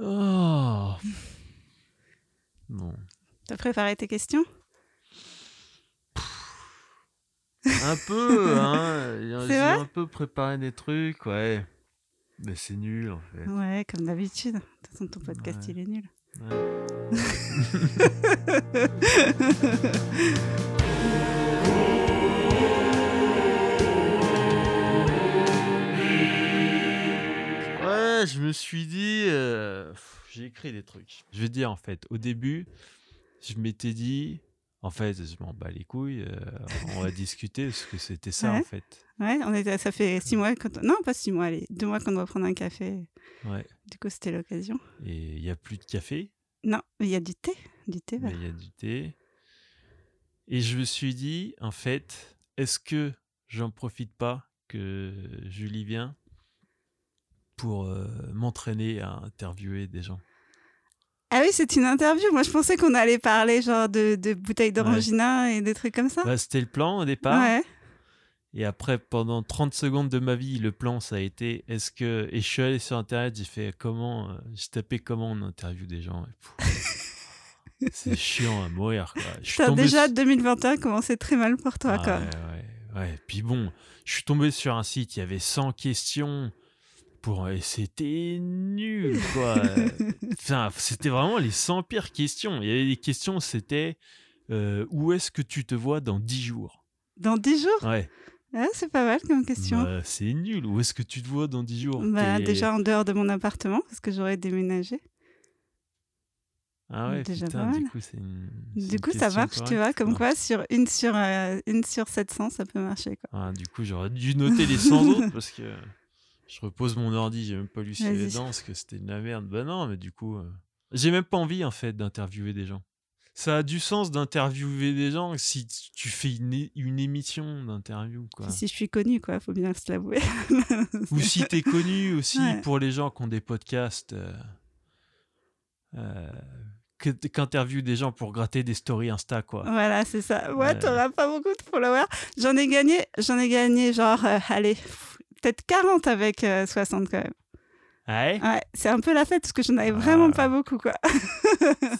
Oh. Bon. T'as préparé tes questions? Un peu, hein. J'ai un peu préparé des trucs, ouais. Mais c'est nul, en fait. Ouais, comme d'habitude. De toute façon, ton podcast, Ouais. il est nul. Ouais. Je me suis dit, euh, j'ai écrit des trucs. Je veux dire, en fait, au début, je m'étais dit, en fait, je m'en bats les couilles, euh, on va discuter, parce que c'était ça, Ouais. en fait. Ouais, on était, ça fait six mois. Quand... Non, pas six mois, allez, deux mois qu'on doit prendre un café. Ouais. Du coup, c'était l'occasion. Et il n'y a plus de café, Non, il y a du thé. Du thé, vert. il y a du thé. Et je me suis dit, en fait, est-ce que j'en profite pas que Julie vient? Pour euh, m'entraîner à interviewer des gens Ah oui, c'est une interview. Moi, je pensais qu'on allait parler genre de, de bouteilles d'orangina et des trucs comme ça. Bah, C'était le plan au départ. ouais. Et après, pendant 30 secondes de ma vie, le plan, ça a été est-ce que. Et je suis allé sur Internet, j'ai fait comment. euh, J'ai tapé comment on interviewe des gens. C'est chiant à mourir, quoi. Je suis tombé déjà, sur- 2021 commençait très mal pour toi, Ah, quoi. ouais, ouais, ouais. Puis bon, je suis tombé sur un site, il y avait 100 questions. Pour... Et c'était nul, quoi. enfin, c'était vraiment les 100 pires questions. Il y avait des questions, c'était euh, où est-ce que tu te vois dans 10 jours? Dans 10 jours? Ouais. Ouais, C'est pas mal comme question. Bah, c'est nul. Où est-ce que tu te vois dans 10 jours? Bah, déjà en dehors de mon appartement, parce que j'aurais déménagé. Ah ouais, déjà putain, pas du mal. coup, une. Du coup, ça marche, tu vois. Comme quoi. quoi, sur une sur, euh, une sur 700, ça peut marcher, quoi. Ah, du coup, j'aurais dû noter les 100 autres parce que je repose mon ordi, j'ai même pas lu Vas-y. dedans parce que c'était de la merde. Bah non, mais du coup, euh, j'ai même pas envie en fait d'interviewer des gens. Ça a du sens d'interviewer des gens si tu fais une, émission d'interview, quoi. Si je suis connue, quoi, faut bien se l'avouer. Ou si t'es connu aussi Ouais. pour les gens qui ont des podcasts. Euh, euh, des gens pour gratter des stories Insta, quoi. Voilà, c'est ça. Ouais, Ouais. t'auras pas beaucoup de followers. J'en ai gagné, j'en ai gagné genre, euh, allez, peut-être 40 avec euh, 60 quand même. Ouais, Ouais, c'est un peu la fête parce que j'en avais vraiment Ah. pas beaucoup, quoi.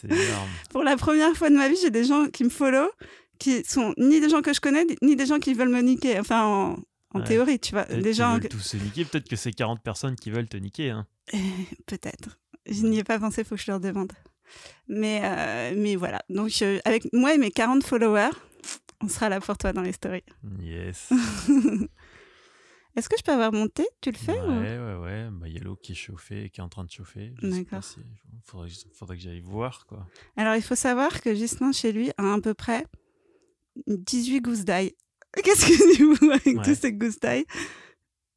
c'est énorme. Pour la première fois de ma vie, j'ai des gens qui me follow, qui sont ni des gens que je connais, ni des gens qui veulent me niquer. Enfin, en, en Ouais. théorie, tu vois. Des gens. veulent tous se niquer. Peut-être que c'est 40 personnes qui veulent te niquer. Hein. Peut-être. Je n'y ai pas pensé, faut que je leur demande. Mais, euh, mais voilà. Donc, euh, avec moi et mes 40 followers, on sera là pour toi dans les stories. Yes. Est-ce que je peux avoir mon thé? Tu le fais ouais, ou... ouais, ouais. Bah, y a l'eau qui est chauffée, qui est en train de chauffer. D'accord. si- Faudrait, faudrait que j'aille voir, quoi. Alors, il faut savoir que Gislain, chez lui, a à peu près 18 gousses d'ail. Qu'est-ce que tu avec Ouais. tous ces gousses d'ail?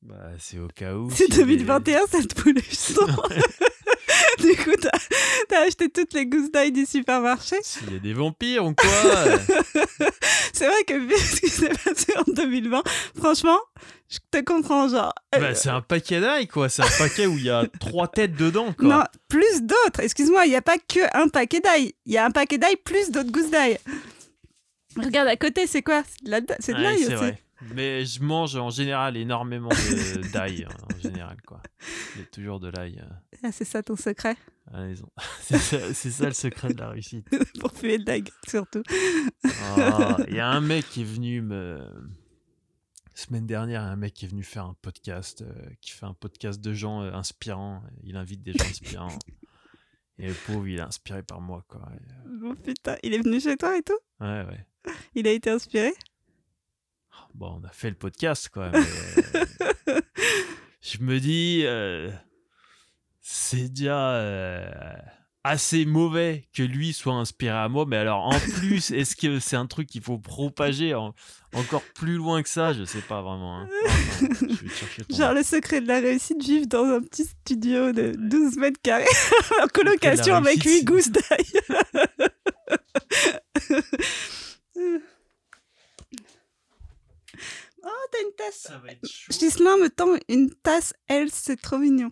Bah, c'est au cas où. C'est des- 2021, cette sang. du coup, t'as as acheté toutes les gousses d'ail du supermarché. S'il y a des vampires ou quoi C'est vrai que vu ce qui s'est passé en 2020, franchement, je te comprends, genre. euh, bah, C'est un paquet d'ail, quoi. C'est un paquet où il y a trois têtes dedans, quoi. non, plus d'autres. Excuse-moi, il n'y a pas que un paquet d'ail. Il y a un paquet d'ail plus d'autres gousses d'ail. Regarde à côté, c'est quoi? C'est de la- l'ail aussi. vrai. Mais je mange en général énormément d'ail, hein, en général, quoi. Il y a toujours de l'ail euh, Ah, c'est ça ton secret? À la maison. C'est ça, le secret de la réussite. pour puer de la gueule, surtout. Oh, Il y a un mec qui est venu me. Semaine dernière, un mec qui est venu faire un podcast, euh, qui fait un podcast de gens euh, inspirants. Il invite des gens inspirants. Et le pauvre, il est inspiré par moi, quoi. Et, Oh putain, il est venu chez toi et tout? Ouais, ouais. Il a été inspiré? Bon, on a fait le podcast, quoi. mais, euh, je me dis, euh, c'est déjà euh, assez mauvais que lui soit inspiré à moi. Mais alors, en plus, est-ce que c'est un truc qu'il faut propager en- encore plus loin que ça? Je sais pas vraiment. hein. Je Genre le secret de la réussite, vivre dans un petit studio de 12 mètres carrés en colocation avec réussite, 8 gousses d'ail. oh, t'as une tasse. Ça va être chaud. Gislain me tend une tasse, elle, c'est trop mignon.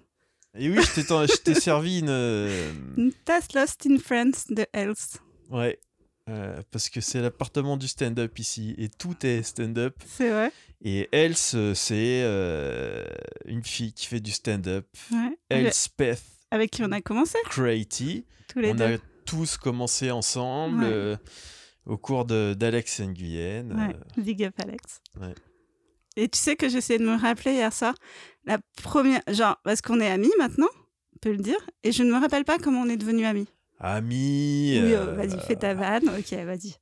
Et oui, je t'ai- servi une. euh, Une tasse Lost in France de Else. Ouais. euh, parce que c'est l'appartement du stand-up ici et tout est stand-up. C'est vrai Et Else, c'est euh, une fille qui fait du stand-up. Ouais. Elspeth avec qui on a commencé Creaty. tous les On deux. a tous commencé ensemble Ouais. euh, au cours de- d'Alex Nguyen. Ouais, euh, big up Alex. Ouais. Et tu sais que j'essayais de me rappeler hier soir, la première, genre, parce qu'on est amis maintenant, on peut le dire, et je ne me rappelle pas comment on est devenus amis. amis. Oui, euh, euh, vas-y, fais ta vanne, ok, vas-y.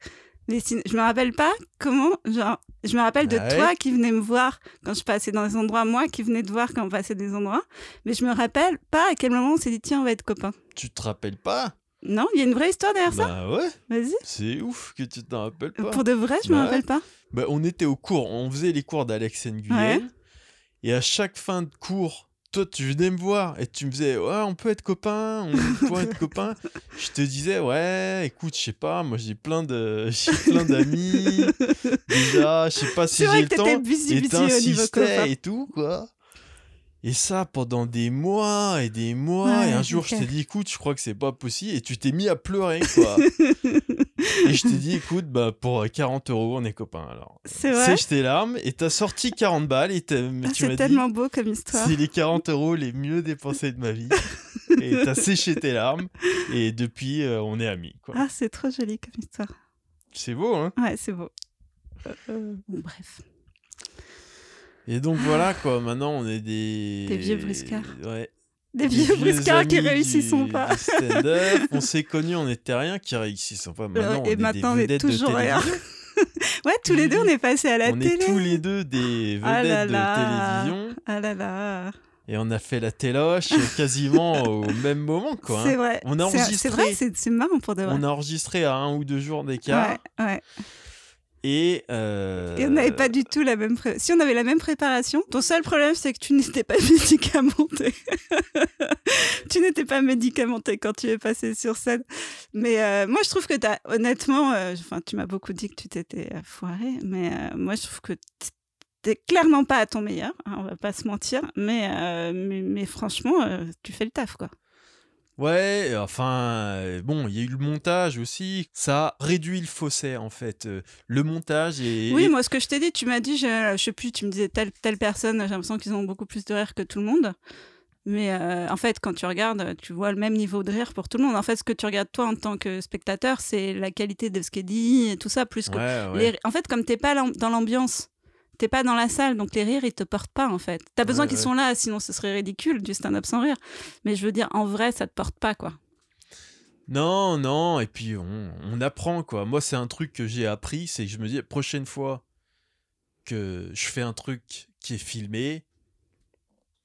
Mais sin- je me rappelle pas comment, genre, je me rappelle de Ah ouais toi qui venais me voir quand je passais dans des endroits, moi qui venais te voir quand on passait des endroits, mais je me rappelle pas à quel moment on s'est dit, tiens, on va être copains. Tu te rappelles pas? Non, il y a une vraie histoire derrière ça Bah ouais, Vas-y. c'est ouf que tu t'en rappelles pas. Pour de vrai, je me Bah rappelle pas. Bah, on était au cours, on faisait les cours d'Alex Nguyen. Ouais. Et à chaque fin de cours, toi, tu venais me voir et tu me disais, ouais, on peut être copains, on peut être copains. Je te disais, ouais, écoute, je sais pas, moi j'ai plein de, j'ai plein d'amis. Déjà, je sais pas si C'est vrai j'ai le temps. busy Et busy niveau t'insistais copain. et tout, quoi. Et ça pendant des mois et des mois. Ouais, et un jour, je t'ai dit, écoute, je crois que c'est pas possible. Et tu t'es mis à pleurer, quoi. et je t'ai dit, écoute, bah, pour 40 euros, on est copains. Alors, C'est vrai sèche tes larmes. Et t'as sorti 40 balles. Et Ah, C'est dit, tellement beau comme histoire. c'est les 40 euros les mieux dépensés de ma vie. et t'as séché tes larmes. Et depuis, euh, on est amis, quoi. Ah, c'est trop joli comme histoire. C'est beau, hein. Ouais, c'est beau. Euh, euh, bref. Et donc, voilà, quoi. Maintenant, on est des. Des vieux briscards. Ouais. Des vieux briscards qui réussissent du- pas. on s'est connus, on était rien, qui réussissent pas. Maintenant, et on est maintenant, on est toujours rien. Ouais, tous les deux, on est passés à la on télé. est tous les deux des vedettes Ah là de télévision. Ah là là. Et on a fait la téloche quasiment au même moment, quoi. C'est hein. vrai. On a C'est enregistré. vrai, c'est marrant pour de vrai. On a enregistré à un ou deux jours d'écart. Ouais, ouais. Et, euh, Et on n'avait pas du tout la même pré- Si on avait la même préparation, ton seul problème c'est que tu n'étais pas médicamenté. tu n'étais pas médicamenté quand tu es passé sur scène. Mais euh, moi je trouve que tu as honnêtement, euh, enfin tu m'as beaucoup dit que tu t'étais euh, foiré, mais euh, moi je trouve que t'es clairement pas à ton meilleur, hein, on va pas se mentir, mais, euh, mais, mais franchement euh, tu fais le taf quoi. Ouais, enfin, euh, bon, il y a eu le montage aussi. Ça réduit le fossé, en fait. Euh, Le montage et. Oui, moi, ce que je t'ai dit, tu m'as dit, je, je sais plus, tu me disais telle, telle personne, j'ai l'impression qu'ils ont beaucoup plus de rire que tout le monde. Mais euh, en fait, quand tu regardes, tu vois le même niveau de rire pour tout le monde. En fait, ce que tu regardes toi en tant que spectateur, c'est la qualité de ce qui est dit et tout ça, plus que. Ouais, ouais. les- En fait, comme t'es pas dans l'ambiance, t'es pas dans la salle, donc les rires, ils te portent pas, en fait. T'as besoin Ouais, qu'ils ouais. sont là, sinon ce serait ridicule, du stand-up sans rire. Mais je veux dire, en vrai, ça te porte pas, quoi. Non, non, et puis on, on apprend, quoi. Moi, c'est un truc que j'ai appris, c'est que je me dis, prochaine fois que je fais un truc qui est filmé,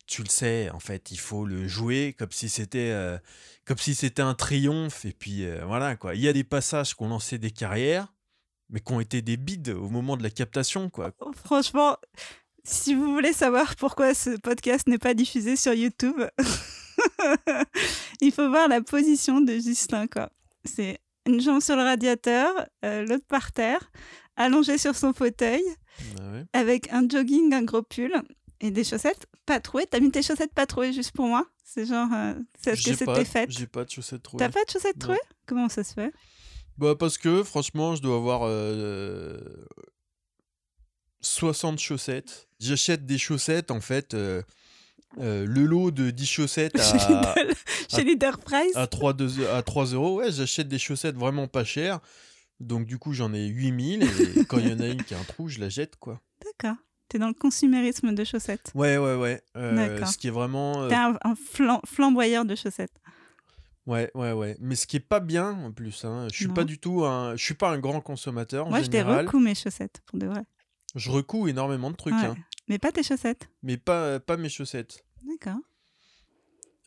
tu le sais, en fait, il faut le jouer comme si c'était euh, comme si c'était un triomphe, et puis euh, voilà, quoi. Il y a des passages qui ont lancé des carrières, mais qui ont été des bides au moment de la captation, quoi. Oh, Franchement, si vous voulez savoir pourquoi ce podcast n'est pas diffusé sur YouTube, il faut voir la position de Justin. quoi. C'est une jambe sur le radiateur, euh, l'autre par terre, allongé sur son fauteuil, Ah ouais. avec un jogging, un gros pull et des chaussettes pas trouées. T'as mis tes chaussettes pas trouées juste pour moi? C'est genre, euh, c'est ce que c'était fait. J'ai pas de chaussettes trouées. T'as pas de chaussettes trouées? Comment ça se fait? Bah parce que franchement, je dois avoir euh, 60 chaussettes. J'achète des chaussettes en fait. euh, euh, le lot de 10 chaussettes Chez à, chez Leader Price à, 3, deux- à 3 euros. Ouais, j'achète des chaussettes vraiment pas chères. Donc du coup, j'en ai 8000 et quand il y en a une qui a un trou, je la jette quoi. D'accord. T'es dans le consumérisme de chaussettes. Ouais, ouais, ouais. Euh, D'accord. ce qui est vraiment... euh, T'es un, un flam- flamboyeur de chaussettes. Ouais, ouais, ouais. Mais ce qui est pas bien en plus. Hein, je suis Non. pas du tout un... Je suis pas un grand consommateur en Moi, je t'ai général. recouds mes chaussettes, pour de vrai. Je recous énormément de trucs. Ouais. hein, Mais pas tes chaussettes. mais pas, pas mes chaussettes. D'accord.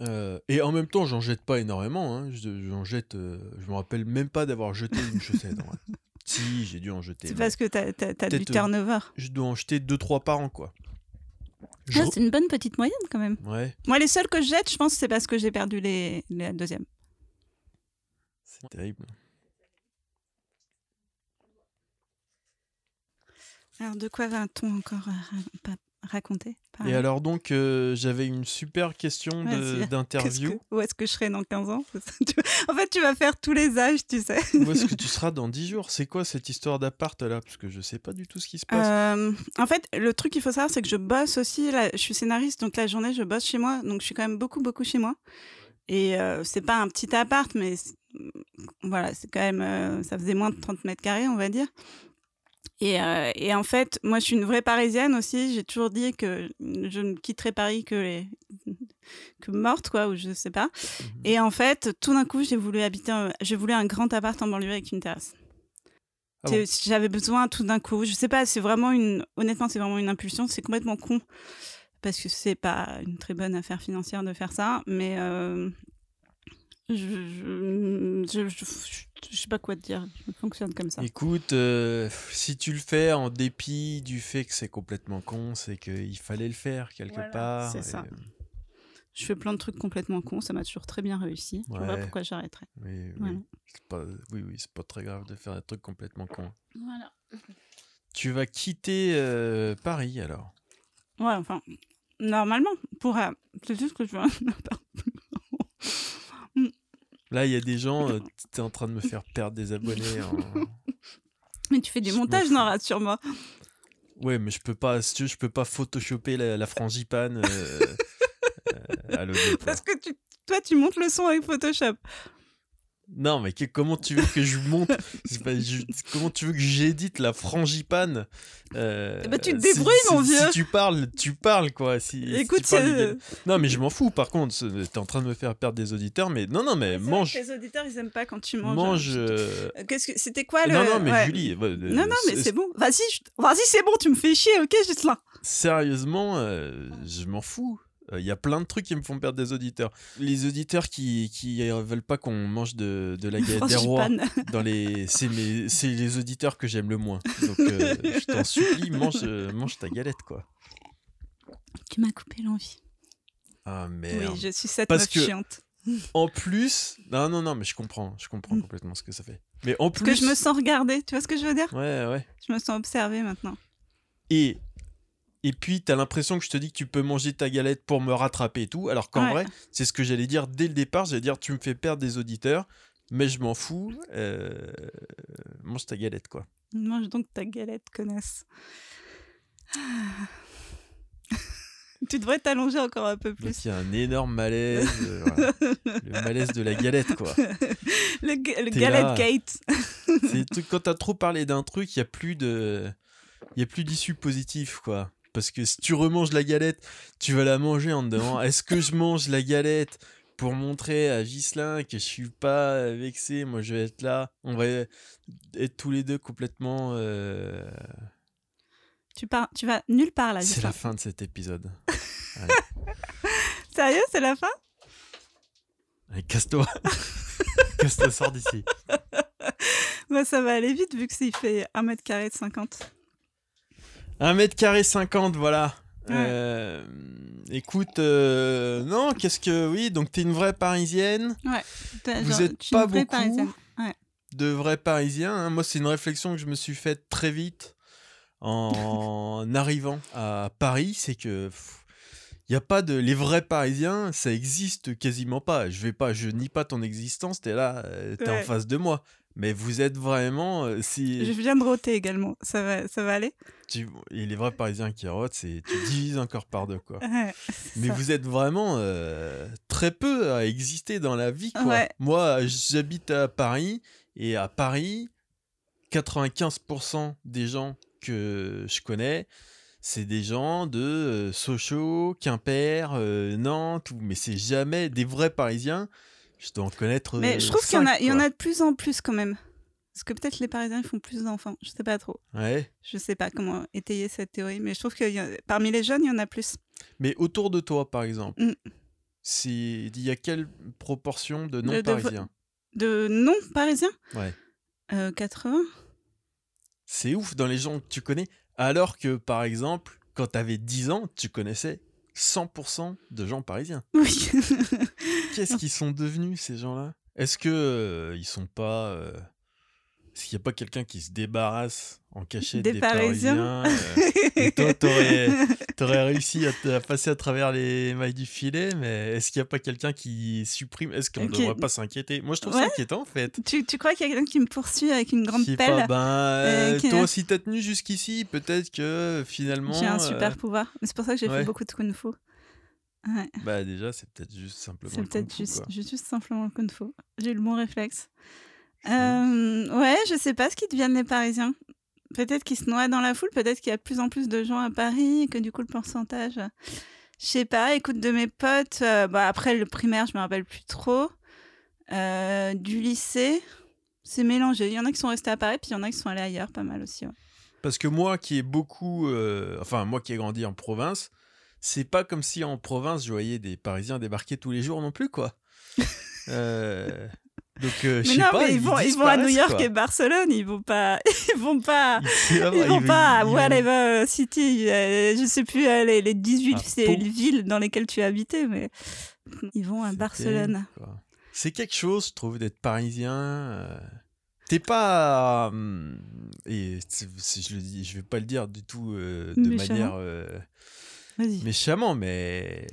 Euh, et en même temps, j'en jette pas énormément. hein. Je- J'en jette. euh, je me rappelle même pas d'avoir jeté une chaussette. Si, j'ai dû en jeter. C'est parce que t'as as, du euh, turnover. Je dois en jeter 2-3 par an, quoi. Je- Ah, c'est une bonne petite moyenne quand même. Ouais, Moi, les seuls que je jette, je pense, c'est parce que j'ai perdu les, les deuxièmes. c'est terrible. Alors, de quoi va-t-on encore euh, raconter Et alors, donc, euh, j'avais une super question d'interview. que- Où est-ce que je serai dans 15 ans En fait, tu vas faire tous les âges, tu sais. Où est-ce que tu seras dans 10 jours C'est quoi cette histoire d'appart là? Parce que je sais pas du tout ce qui se passe. Euh, en fait, le truc qu'il faut savoir, c'est que je bosse aussi. Là, je suis scénariste, donc la journée, je bosse chez moi. Donc, je suis quand même beaucoup, beaucoup chez moi. Et euh, c'est pas un petit appart, mais voilà, c'est quand même. euh, ça faisait moins de 30 mètres carrés, on va dire. Et, euh, et en fait, moi, je suis une vraie Parisienne aussi. J'ai toujours dit que je ne quitterai Paris que, les... que morte, quoi, ou je sais pas. Mhm. Et en fait, tout d'un coup, j'ai voulu habiter. un- J'ai voulu un grand appart en banlieue avec une terrasse. Ah J'avais besoin tout d'un coup. Je sais pas, c'est vraiment une. Honnêtement, c'est vraiment une impulsion. C'est complètement con. Parce que c'est pas une très bonne affaire financière de faire ça. Mais. euh, Je, je, je, je- je sais pas quoi te dire. Je fonctionne comme ça. Écoute, euh, si tu le fais en dépit du fait que c'est complètement con, c'est qu'il fallait le faire quelque Voilà, part. c'est et, ça. Je fais plein de trucs complètement cons. Ça m'a toujours très bien réussi. Je vois pas Ouais. pourquoi j'arrêterais. oui, oui. Voilà. C'est pas, oui, oui, c'est pas très grave de faire un truc complètement con. Voilà. Tu vas quitter euh, Paris alors? Ouais, enfin, normalement, pour. euh, c'est juste que je veux. Là, il y a des gens, euh, t'es en train de me faire perdre des abonnés. en- Mais tu fais des Je montages, non, rassure-moi. Ouais, mais je peux pas, si tu veux, je peux pas photoshopper la, la frangipane euh, euh, à. Parce que tu, toi, tu montes le son avec Photoshop. Non, mais que- comment tu veux que je monte pas- je- Comment tu veux que j'édite la frangipane euh, ben, tu te si- débrouilles, si- mon si vieux. tu parles, tu parles, quoi. Si, si Écoute, parles euh, Non, mais je m'en fous, par contre. T'es en train de me faire perdre des auditeurs, mais non, non, mais mange. Les auditeurs, ils aiment pas quand tu manges. Mange. euh, Qu'est-ce que c'était quoi le Non, non, mais ouais. Julie. Non, non, mais c'est bon. Vas-y, je- vas-y, c'est bon. Tu me fais chier, ok, Gislain. Sérieusement, euh, je m'en fous. Il y a plein de trucs qui me font perdre des auditeurs. Les auditeurs qui, qui euh, veulent pas qu'on mange de, de la galette des rois dans les c'est mes c'est les auditeurs que j'aime le moins. Donc euh, je t'en supplie, mange euh, mange ta galette quoi. Tu m'as coupé l'envie. Ah merde. Oui, je suis cette Parce meuf que- chiante. En plus, non non non, mais je comprends, je comprends Mm. complètement ce que ça fait. Mais en Parce plus que je me sens regardée. Tu vois ce que je veux dire? Ouais ouais. Je me sens observée maintenant. Et et puis t'as l'impression que je te dis que tu peux manger ta galette pour me rattraper et tout, alors qu'en Ouais. vrai, c'est ce que j'allais dire dès le départ, j'allais dire tu me fais perdre des auditeurs, mais je m'en fous. euh, mange ta galette quoi. Mange donc ta galette, connasse. tu devrais t'allonger encore un peu plus. il y a un énorme malaise, euh, voilà. le malaise de la galette quoi. Le, ga- le T'es galette gate. C'est quand t'as trop parlé d'un truc, il y a plus de, il y a plus d'issue positive, quoi. Parce que si tu remanges la galette, tu vas la manger en dedans. Est-ce que je mange la galette pour montrer à Ghislain que je suis pas vexé? Moi, je vais être là. On va être tous les deux complètement. euh, Tu, pars, tu vas nulle part là. C'est la fin de cet épisode. Sérieux, c'est la fin? Allez, casse-toi. casse-toi, sors d'ici. bah, Ça va aller vite vu que s'il fait 1 mètre carré de 50. 1 mètre carré 50, voilà. Ouais. Euh, écoute, euh, non, qu'est-ce que. Oui, donc t'es une vraie parisienne. T'as- Vous genre, êtes une pas vraie beaucoup Parisienne. de vrais Parisiens. hein. Moi, c'est une réflexion que je me suis faite très vite en arrivant à Paris. C'est que il y a pas de les vrais Parisiens, ça existe quasiment pas. Je vais pas, je nie pas ton existence. T'es là, euh, t'es en Ouais. face de moi. Mais vous êtes vraiment, euh, si Je viens de roter également. Ça va, ça va aller? Tu, et les vrais Parisiens qui rotent, c'est tu divises encore par deux quoi. Ouais, Mais ça. vous êtes vraiment euh, très peu à exister dans la vie. Quoi. Ouais. Moi, j'habite à Paris et à Paris, 95% des gens que je connais, c'est des gens de euh, Sochaux, Quimper, Nantes, ou- mais c'est jamais des vrais Parisiens. Je dois en connaître. Mais euh, je trouve qu'il y, en a- y en de plus en plus quand même. Parce que peut-être les Parisiens ils font plus d'enfants. Je sais pas trop. Ouais. Je sais pas comment étayer cette théorie. Mais je trouve que a- parmi les jeunes, il y en a plus. Mais autour de toi, par exemple, Mm. c'est il y a quelle proportion de de- non-parisiens De non-parisiens Ouais. Euh, 80 C'est ouf dans les gens que tu connais. Alors que, par exemple, quand t'avais 10 ans, tu connaissais 100% de gens parisiens. Oui. Qu'est-ce qu'ils sont devenus, ces gens-là? Est-ce que euh, ils sont pas... euh, Est-ce qu'il n'y a pas quelqu'un qui se débarrasse en cachette Des des, Parisiens Parisiens euh, Et toi, t'aurais aurais réussi à, passer à travers les mailles du filet, mais est-ce qu'il n'y a pas quelqu'un qui supprime? Est-ce qu'on ne Ok. devrait pas s'inquiéter? Moi, je trouve Ouais. ça inquiétant, en fait. tu, tu crois qu'il y a quelqu'un qui me poursuit avec une grande Je sais pelle? pas, ben, euh, euh, toi aussi t'as tenu jusqu'ici, peut-être que finalement. J'ai un euh, super pouvoir. C'est pour ça que j'ai ouais. fait beaucoup de kung fu. Ouais. Bah déjà, c'est peut-être juste simplement C'est peut-être juste, juste, juste simplement le kung fu. J'ai eu le bon réflexe. Ouais. Euh, ouais, je sais pas ce qu'ils deviennent les Parisiens. Peut-être qu'ils se noient dans la foule, peut-être qu'il y a de plus en plus de gens à Paris, et que du coup le pourcentage. Je sais pas, écoute, de mes potes, euh, bah, après le primaire, je me rappelle plus trop. Euh, du lycée, c'est mélangé. Il y en a qui sont restés à Paris, puis il y en a qui sont allés ailleurs, pas mal aussi. ouais. Parce que moi qui ai beaucoup... Enfin, moi qui ai grandi en province, c'est pas comme si en province, je voyais des Parisiens débarquer tous les jours non plus, quoi. Euh, Donc, euh, je sais pas, mais ils vont, ils vont à New York quoi. et Barcelone, ils vont pas, ils vont pas, Ils, ah, ils vont pas à whatever city, euh, je sais plus les, les 18 À c'est Pau. les villes dans lesquelles tu habitais, mais ils vont à Barcelone. C'est quelque chose, je trouve, d'être parisien. T'es pas. hum, et je le dis, je vais pas le dire du tout de manière Vas-y. méchamment, mais.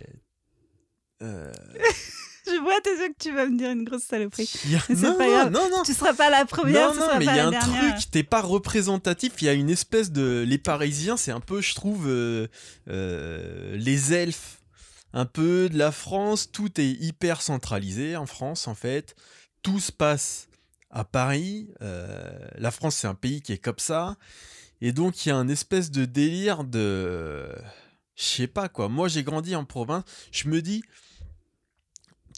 euh, Je vois tes yeux que tu vas me dire une grosse saloperie. a- non, pas non, grave. non, non, Tu seras pas la première, non, non, mais il y a un dernière. truc, t'es pas représentatif, il y a une espèce de... Les Parisiens, c'est un peu, je trouve, euh, euh, les elfes, un peu de la France, tout est hyper centralisé en France, en fait. Tout se passe à Paris. euh, la France, c'est un pays qui est comme ça. Et donc, il y a un espèce de délire de... Je sais pas, quoi. Moi, j'ai grandi en province. Je me dis...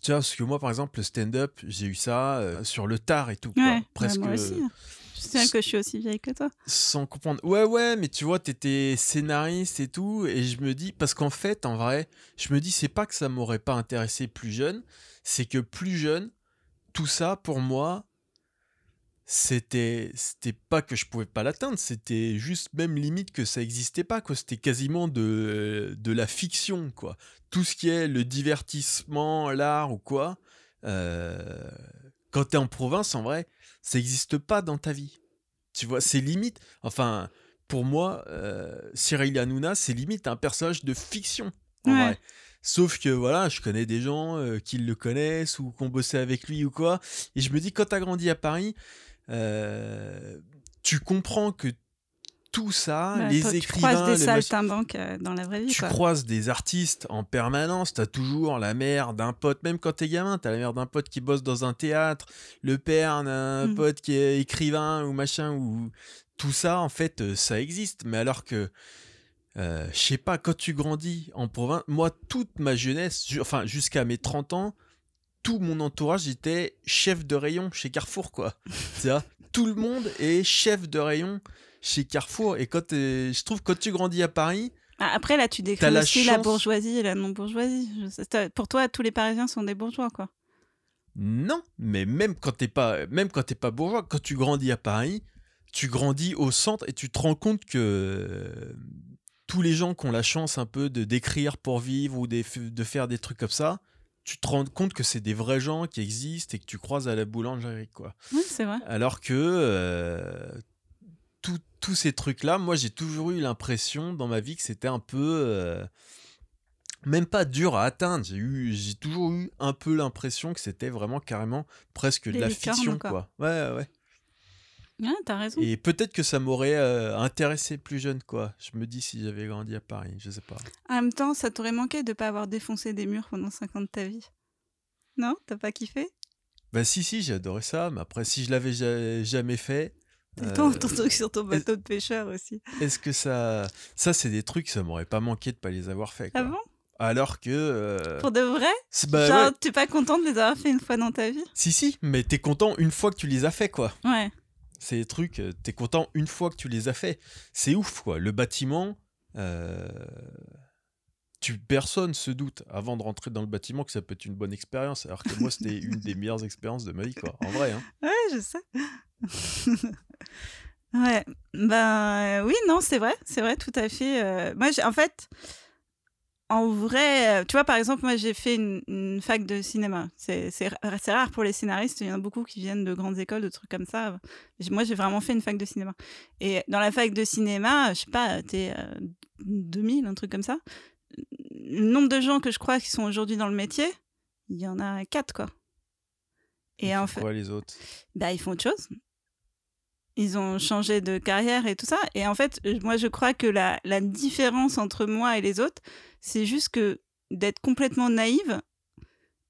Tu vois, parce que moi, par exemple, le stand-up, j'ai eu ça euh, sur le tard et tout, quoi. Ouais, Presque ouais, moi aussi. hein. Je sais que je suis aussi vieille que toi. sans comprendre. Ouais, ouais, mais tu vois, t'étais scénariste et tout, et je me dis, parce qu'en fait, en vrai, je me dis, c'est pas que ça m'aurait pas intéressé plus jeune, c'est que plus jeune, tout ça, pour moi, c'était c'était pas que je pouvais pas l'atteindre, c'était juste même limite que ça existait pas, quoi. C'était quasiment de, de la fiction, quoi. Tout ce qui est le divertissement, l'art ou quoi, euh, quand t'es en province, en vrai, ça n'existe pas dans ta vie. Tu vois, c'est limite. Enfin, pour moi, euh, Cyril Hanouna, c'est limite un personnage de fiction. En Ouais. vrai. Sauf que voilà, je connais des gens euh, qui le connaissent ou qui ont bossé avec lui ou quoi. Et je me dis, quand tu as grandi à Paris, tu comprends que tout ça, Bah, les toi, tu écrivains, croises des saltimbanques euh, dans la vraie vie, tu quoi. croises des artistes en permanence, t'as toujours la mère d'un pote, même quand t'es gamin, t'as la mère d'un pote qui bosse dans un théâtre, le père d'un Mhm. pote qui est écrivain ou machin, ou tout ça, en fait, euh, ça existe. Mais alors que, euh, je sais pas, quand tu grandis en province, moi, toute ma jeunesse, enfin, jusqu'à mes 30 ans, tout mon entourage était chef de rayon chez Carrefour, quoi. Tu vois, tout le monde est chef de rayon chez Carrefour. Et quand je trouve, quand tu grandis à Paris, Ah, Après, là, tu décris la aussi la bourgeoisie et la non-bourgeoisie. Je Pour toi, tous les Parisiens sont des bourgeois, quoi. Non, mais même quand t'es pas, même quand t'es pas bourgeois, quand tu grandis à Paris, tu grandis au centre et tu te rends compte que euh, tous les gens qui ont la chance un peu de d'écrire pour vivre ou des- de faire des trucs comme ça, tu te rends compte que c'est des vrais gens qui existent et que tu croises à la boulangerie, quoi. Oui, c'est vrai. Alors que euh, tout- tous ces trucs-là, moi j'ai toujours eu l'impression dans ma vie que c'était un peu, euh, même pas dur à atteindre. J'ai eu, j'ai toujours eu un peu l'impression que c'était vraiment carrément presque de la licornes, fiction, quoi. quoi. Ouais, ouais. Ouais, t'as raison. Et peut-être que ça m'aurait euh, intéressé plus jeune, quoi. Je me dis si j'avais grandi à Paris, je sais pas. En même temps, ça t'aurait manqué de pas avoir défoncé des murs pendant 5 ans de ta vie. Non? T'as pas kiffé? Bah si, si, j'ai adoré ça, mais après si je l'avais ja- jamais fait. Ton, euh, ton truc sur ton bateau de pêcheur aussi. Est-ce que ça. Ça, c'est des trucs, ça m'aurait pas manqué de pas les avoir fait. Quoi. Ah bon? Alors que. euh, Pour de vrai? c'est- bah, Genre, ouais. t'es pas content de les avoir fait une fois dans ta vie? Si, si, mais t'es content une fois que tu les as fait, quoi. Ouais. Des trucs, euh, t'es content une fois que tu les as fait. C'est ouf, quoi. Le bâtiment. euh, Tu, personne se doute avant de rentrer dans le bâtiment que ça peut être une bonne expérience. Alors que moi, c'était une des meilleures expériences de ma vie, quoi. En vrai, hein. Ouais, je sais. ouais. Ben euh, oui, non, c'est vrai, c'est vrai, tout à fait. euh, moi, en fait, en vrai, euh, tu vois, par exemple, moi, j'ai fait une, une fac de cinéma. C'est c'est ra- c'est rare pour les scénaristes. Il y en a beaucoup qui viennent de grandes écoles, de trucs comme ça. Moi, j'ai vraiment fait une fac de cinéma. Et dans la fac de cinéma, je sais pas, t'es euh, 2000, un truc comme ça. Le nombre de gens que je crois qui sont aujourd'hui dans le métier, il y en a quatre, quoi. Ils Et en font fait, Quoi, les autres? Bah, ils font autre chose. Ils ont changé de carrière et tout ça. Et en fait, euh, moi, je crois que la, la différence entre moi et les autres, c'est juste que d'être complètement naïve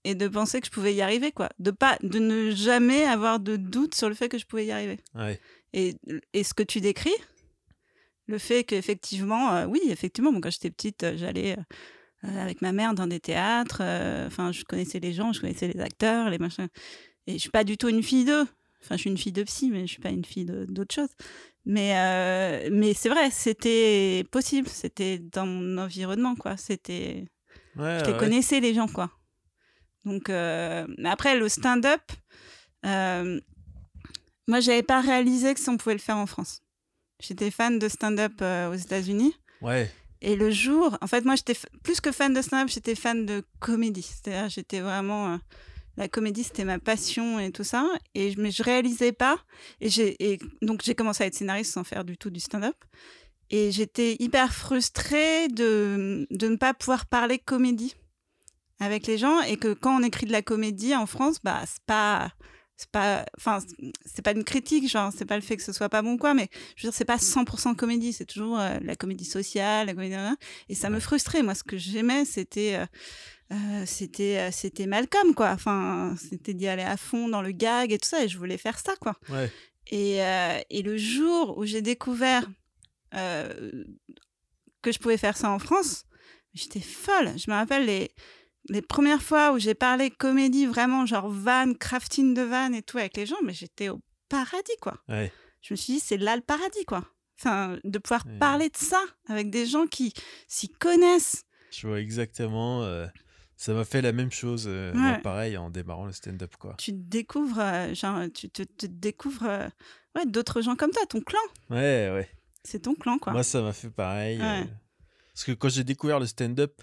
et de penser que je pouvais y arriver, quoi. De, pas, de ne jamais avoir de doute sur le fait que je pouvais y arriver. Ouais. Et, et ce que tu décris, le fait qu'effectivement, euh, oui, effectivement, bon, quand j'étais petite, euh, j'allais euh, avec ma mère dans des théâtres. euh, Enfin, je connaissais les gens, je connaissais les acteurs, les machins. Et je suis pas du tout une fille d'eux. Enfin, je suis une fille de psy, mais je suis pas une fille d'autre chose. Mais, euh, mais c'est vrai, c'était possible. C'était dans mon environnement, quoi. C'était Ouais, je les ouais. connaissais les gens quoi donc euh, après le stand-up euh, moi j'avais pas réalisé que ça on pouvait le faire en France j'étais fan de stand-up euh, aux États-Unis Ouais. et le jour en fait moi j'étais plus que fan de stand-up j'étais fan de comédie c'est-à-dire j'étais vraiment la comédie c'était ma passion et tout ça. Et je, mais je réalisais pas. Et donc j'ai commencé à être scénariste sans faire du tout du stand-up. Et j'étais hyper frustrée de, de ne pas pouvoir parler comédie avec les gens. Et que quand on écrit de la comédie en France, bah c'est pas c'est pas enfin c'est pas une critique genre c'est pas le fait que ce soit pas bon quoi. Mais je veux dire c'est pas 100% comédie. C'est toujours euh, la comédie sociale la comédie et ça me frustrait. Moi ce que j'aimais c'était euh, euh, c'était euh, c'était Malcolm quoi enfin c'était d'y aller à fond dans le gag et tout ça et je voulais faire ça quoi Ouais. et, euh, et le jour où j'ai découvert euh, que je pouvais faire ça en France, j'étais folle. Je me rappelle les, les premières fois où j'ai parlé comédie, vraiment genre van, crafting de van et tout avec les gens, mais j'étais au paradis, quoi. Ouais. Je me suis dit, c'est là le paradis, quoi. Enfin, de pouvoir Ouais. parler de ça avec des gens qui s'y connaissent. Je vois exactement. euh, ça m'a fait la même chose. euh, moi, pareil, en démarrant le stand-up, quoi. Tu découvres, euh, genre, tu te, te découvres euh, ouais, d'autres gens comme toi, ton clan. Ouais, ouais. C'est ton clan, quoi. Moi, ça m'a fait pareil. Ouais. Parce que quand j'ai découvert le stand-up,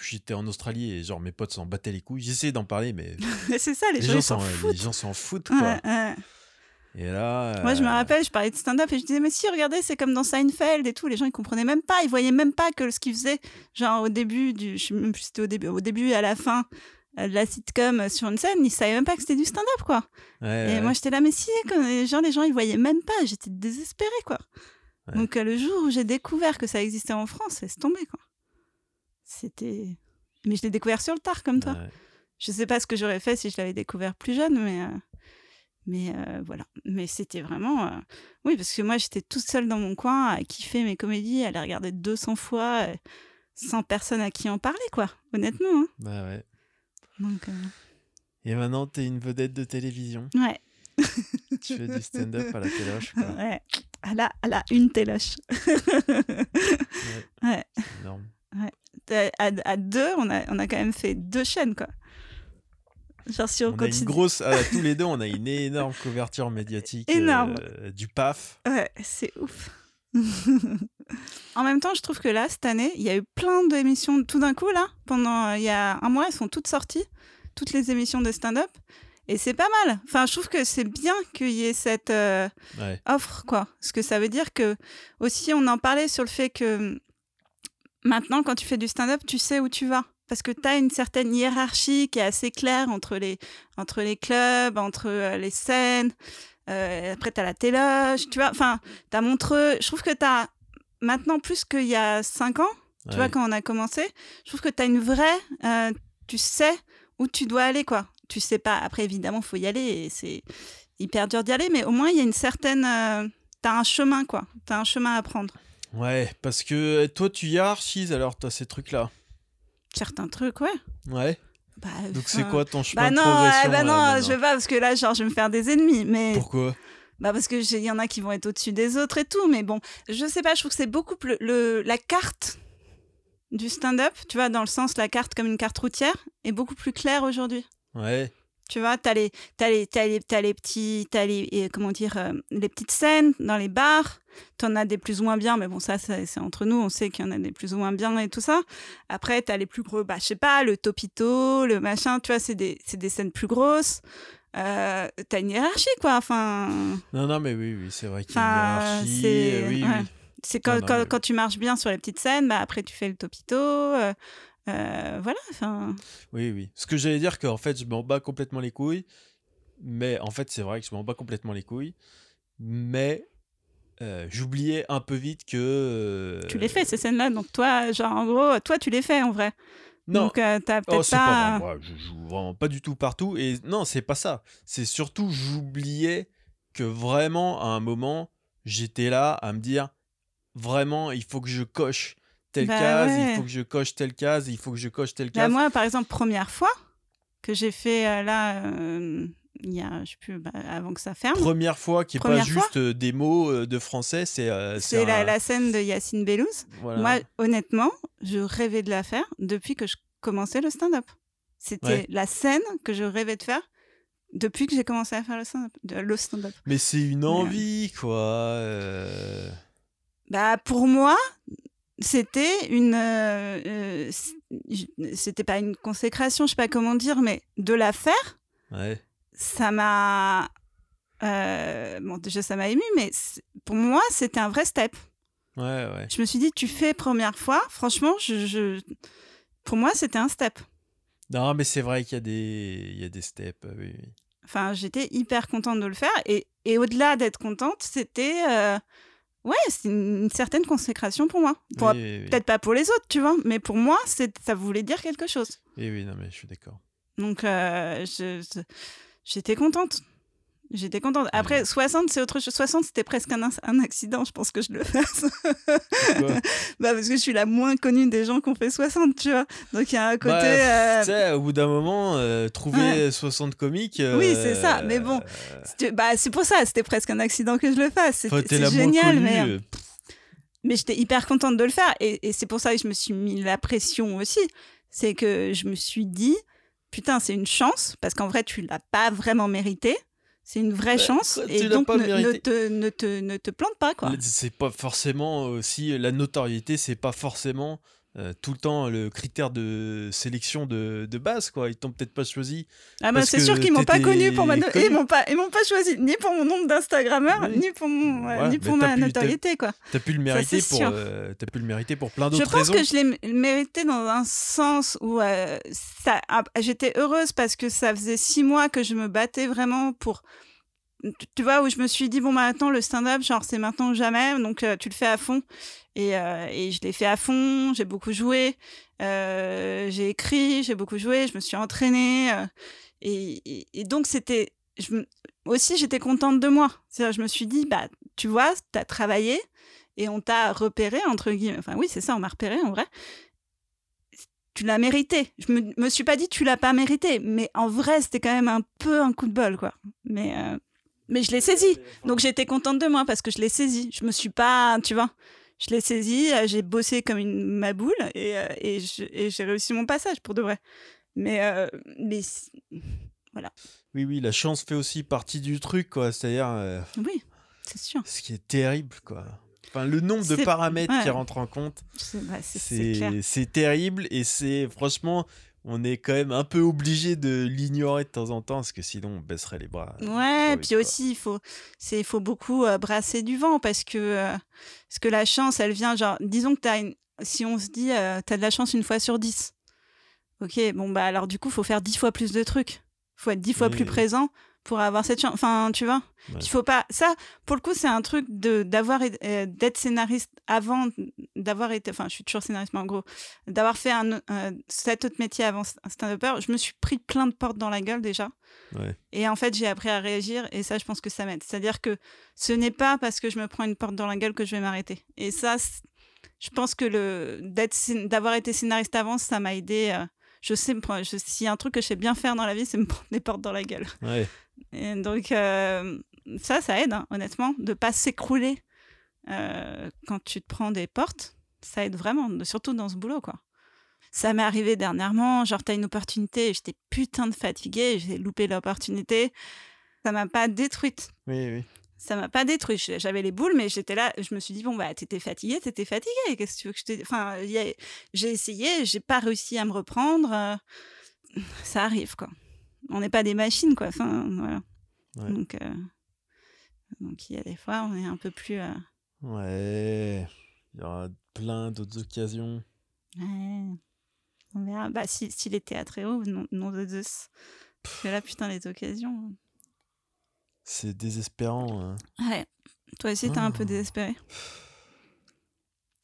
j'étais en Australie et genre mes potes s'en battaient les couilles. J'essayais d'en parler, mais c'est ça, les, les, gens, s'en foutent. les gens s'en foutent, quoi. Et là. Moi, je me euh, rappelle, je parlais de stand-up et je disais, mais si, regardez, c'est comme dans Seinfeld et tout. Les gens, ils comprenaient même pas. Ils voyaient même pas que ce qu'ils faisaient, genre au début, du, je sais même plus si c'était au début, au début et à la fin euh, de la sitcom euh, sur une scène, ils savaient même pas que c'était du stand-up, quoi. ouais, Et ouais. moi, j'étais là, mais si, quand les gens, ils voyaient même pas. J'étais désespérée, quoi. Ouais. Donc, euh, le jour où j'ai découvert que ça existait en France, c'est tombé, quoi. C'était. Mais je l'ai découvert sur le tard, comme toi. Je sais pas ce que j'aurais fait si je l'avais découvert plus jeune, mais, euh, mais euh, voilà. Mais c'était vraiment. euh, Oui, parce que moi, j'étais toute seule dans mon coin à kiffer mes comédies, à les regarder 200 fois, euh, sans personne à qui en parler, quoi. Honnêtement. hein. Bah ouais. Donc, Et maintenant, t'es une vedette de télévision. ouais. Tu fais du stand-up à la téloche, quoi. ouais. À la, à la une téloche. ouais. Énorme. À, à- à deux, on a, on a quand même fait deux chaînes, quoi. Genre, si on, On a une grosse. ah, tous les deux, on a une énorme couverture médiatique. Énorme. euh, du PAF. Ouais, c'est ouf. en même temps, je trouve que là, cette année, il y a eu plein d'émissions tout d'un coup, là. Pendant euh, il y a un mois, elles sont toutes sorties, toutes les émissions de stand-up. Et c'est pas mal. Enfin, je trouve que c'est bien qu'il y ait cette euh, Ouais. offre, quoi. Parce que ça veut dire que, aussi, on en parlait sur le fait que maintenant, quand tu fais du stand-up, tu sais où tu vas. Parce que tu as une certaine hiérarchie qui est assez claire entre les, entre les clubs, entre euh, les scènes. Euh, après, tu as la téloge, tu vois. Enfin, tu as Montreux. Je trouve que tu as maintenant plus qu'il y a cinq ans, tu Ouais. vois, quand on a commencé, je trouve que tu as une vraie. euh, tu sais où tu dois aller, quoi. Tu sais pas. Après, évidemment, faut y aller et c'est hyper dur d'y aller, mais au moins, il y a une certaine. euh, T'as un chemin, quoi. T'as un chemin à prendre. Ouais, parce que toi, tu hiérarchises alors, toi, ces trucs-là. Certains trucs, ouais. Ouais. Bah, Donc, c'est quoi ton chemin Bah de non, progression ouais, bah non, je vais pas parce que là, genre, je vais me faire des ennemis. Mais Pourquoi? Bah parce que j'ai- il y en a qui vont être au-dessus des autres et tout. Mais bon, je sais pas. Je trouve que c'est beaucoup plus le la carte du stand-up. Tu vois, dans le sens la carte comme une carte routière est beaucoup plus claire aujourd'hui. Ouais. Tu vois, t'as les, t'as les, t'as les, t'as les petits, t'as les, comment dire, euh, les petites scènes dans les bars. T'en as des plus ou moins bien, mais bon, ça, c'est entre nous. On sait qu'il y en a des plus ou moins bien et tout ça. Après, t'as les plus gros, bah, je sais pas, le topito, le machin, tu vois, c'est des, c'est des scènes plus grosses. Euh, t'as une hiérarchie, quoi. Enfin, Non, non, mais oui, oui, c'est vrai qu'il y a une hiérarchie. c'est- Oui, ouais. oui. quand, Non, non, quand, mais- quand tu marches bien sur les petites scènes, bah, après, tu fais le topito. euh, euh, voilà, enfin. Oui, oui. Ce que j'allais dire, qu'en fait, je m'en bats complètement les couilles. Mais en fait, c'est vrai que je m'en bats complètement les couilles. Mais euh, j'oubliais un peu vite que. euh, Tu les fais, ces scènes-là. Donc, toi, genre, en gros, toi, tu les fais, en vrai. Non. Donc, euh, t'as Oh, peut-être c'est pas. pas vrai. Moi, je joue vraiment pas du tout partout. Et non, c'est pas ça. C'est surtout, j'oubliais que vraiment, à un moment, j'étais là à me dire vraiment, il faut que je coche telle Bah case, ouais. il faut que je coche telle case, il faut que je coche telle Bah, case. moi, par exemple, première fois que j'ai fait euh, là, euh, il y a, je sais plus, bah, avant que ça ferme, Première fois qui est pas Première fois. juste euh, des mots de français, c'est. c'est la, un- la scène de Yacine Bellouz. voilà. Moi, honnêtement, je rêvais de la faire depuis que je commençais le stand-up. C'était Ouais. la scène que je rêvais de faire depuis que j'ai commencé à faire le stand-up. stand-up. Mais c'est une envie, quoi. Bah, pour moi, c'était une. euh, euh, c'était pas une consécration, je sais pas comment dire, mais de la faire, Ouais. ça m'a. euh, bon, déjà, ça m'a ému, mais pour moi, c'était un vrai step. Ouais, ouais. Je me suis dit, tu fais première fois, franchement, je, je- pour moi, c'était un step. Non, mais c'est vrai qu'il y a des, il y a des steps. Oui, oui. Enfin, j'étais hyper contente de le faire. Et, et au-delà d'être contente, c'était. euh, ouais, c'est une, certaine consécration pour moi. Pour- Oui, oui, oui. Peut-être pas pour les autres, tu vois, mais pour moi, ça voulait dire quelque chose. Oui, oui, non, mais je suis d'accord. Donc, euh, j'étais contente. J'étais contente. Après, 60, c'est autre chose. 60, c'était presque un, un accident, je pense que je le fasse. Pourquoi? Bah, parce que je suis la moins connue des gens qui ont fait 60, tu vois. Donc, il y a un côté. Bah, euh, Tu sais, au bout d'un moment, euh, trouver 60 comiques. Oui, c'est ça, mais bon, euh, c'est- bah, c'est pour ça, c'était presque un accident que je le fasse. c'est génial, mais. euh, Mais j'étais hyper contente de le faire et, et c'est pour ça que je me suis mis la pression aussi. C'est que je me suis dit, putain, c'est une chance parce qu'en vrai, tu l'as pas vraiment mérité. C'est une vraie Ouais, chance et donc pas ne, ne mérité. te, ne, te, ne te plante pas, quoi. C'est pas forcément aussi la notoriété, c'est pas forcément euh, tout le temps le critère de sélection de, de base quoi. Ils t'ont peut-être pas choisi. Ah parce c'est sûr qu'ils m'ont pas connu pour ma no- connu. ils m'ont pas ils m'ont pas choisi ni pour mon nombre d'instagrammeurs Oui. ni pour mon Voilà, ni pour ma pu- notoriété quoi. T'as pu le mériter pour, sûr. euh, t'as pu le mériter pour plein Je d'autres pense raisons. que je l'ai mérité dans un sens où euh, ça, ah, j'étais heureuse parce que ça faisait six mois que je me battais vraiment pour. Tu- vois, où je me suis dit, bon, bah, maintenant, le stand-up, genre, c'est maintenant ou jamais, donc tu le fais à fond. Et, euh, et je l'ai fait à fond, j'ai beaucoup joué, euh, j'ai écrit, j'ai beaucoup joué, je me suis entraînée. euh, et, et- et donc, c'était. Aussi, j'étais contente de moi. Je me suis dit, bah, tu vois, tu as travaillé et on t'a repéré, entre guillemets. Enfin, oui, c'est ça, on m'a repéré en vrai. Tu l'as mérité. Je me, me suis pas dit, tu l'as pas mérité. Mais en vrai, c'était quand même un peu un coup de bol, quoi. Mais, mais je l'ai saisi. Donc, j'étais contente de moi parce que je l'ai saisi. Je me suis pas, tu vois, je l'ai saisi, euh, j'ai bossé comme une maboule et, euh, et j'ai réussi mon passage pour de vrai. Mais, euh, mais c- Oui, oui, la chance fait aussi partie du truc quoi. C'est-à-dire euh, oui, c'est sûr. ce qui est terrible quoi. Enfin, le nombre de paramètres qui rentrent en compte, bah, c'est terrible et c'est franchement, on est quand même un peu obligé de l'ignorer de temps en temps parce que sinon on baisserait les bras. euh, Ouais, puis aussi, il faut, c'est, faut beaucoup euh, brasser du vent parce que, euh, parce que la chance, elle vient, genre, disons que t'as une, si on se dit, euh, t'as de la chance une fois sur dix. Ok, bon, bah alors du coup, faut faire dix fois plus de trucs. faut être dix fois plus présent pour avoir cette chance. Enfin, tu vois, Ouais. il faut pas. Ça, pour le coup, c'est un truc de d'avoir euh, d'être scénariste avant d'avoir été. Enfin, je suis toujours scénariste, mais en gros, d'avoir fait un, euh, cet autre métier avant stand-upper, je me suis pris plein de portes dans la gueule déjà. Ouais. Et en fait, j'ai appris à réagir et ça, je pense que ça m'aide. C'est-à-dire que ce n'est pas parce que je me prends une porte dans la gueule que je vais m'arrêter. Et ça, je pense que le d'avoir été scénariste avant, ça m'a aidé. euh, je sais, s'il y a un truc que je sais bien faire dans la vie, c'est me prendre des portes dans la gueule. Ouais. Et donc, euh, ça, ça aide, hein, honnêtement, de pas s'écrouler euh, quand tu te prends des portes. Ça aide vraiment, surtout dans ce boulot, quoi. Ça m'est arrivé dernièrement, genre, t'as une opportunité, j'étais putain de fatiguée, j'ai loupé l'opportunité. Ça m'a pas détruite. Oui, oui. Ça m'a pas détruite. J'avais les boules, mais j'étais là, je me suis dit, bon, bah, t'étais fatiguée, t'étais fatiguée. Qu'est-ce que tu veux que je te dise Enfin, a- j'ai essayé, j'ai pas réussi à me reprendre. euh, Ça arrive, quoi. On n'est pas des machines, quoi. Enfin, voilà. Ouais. Donc, euh, donc, il y a des fois, on est un peu plus. euh, Ouais. Il y aura plein d'autres occasions. ouais, on verra. Bah, si, si les théâtres est haut, non, non de Zeus. Parce que là, putain, les occasions. C'est désespérant. hein. Ouais. Toi aussi, t'es un peu Oh. désespéré.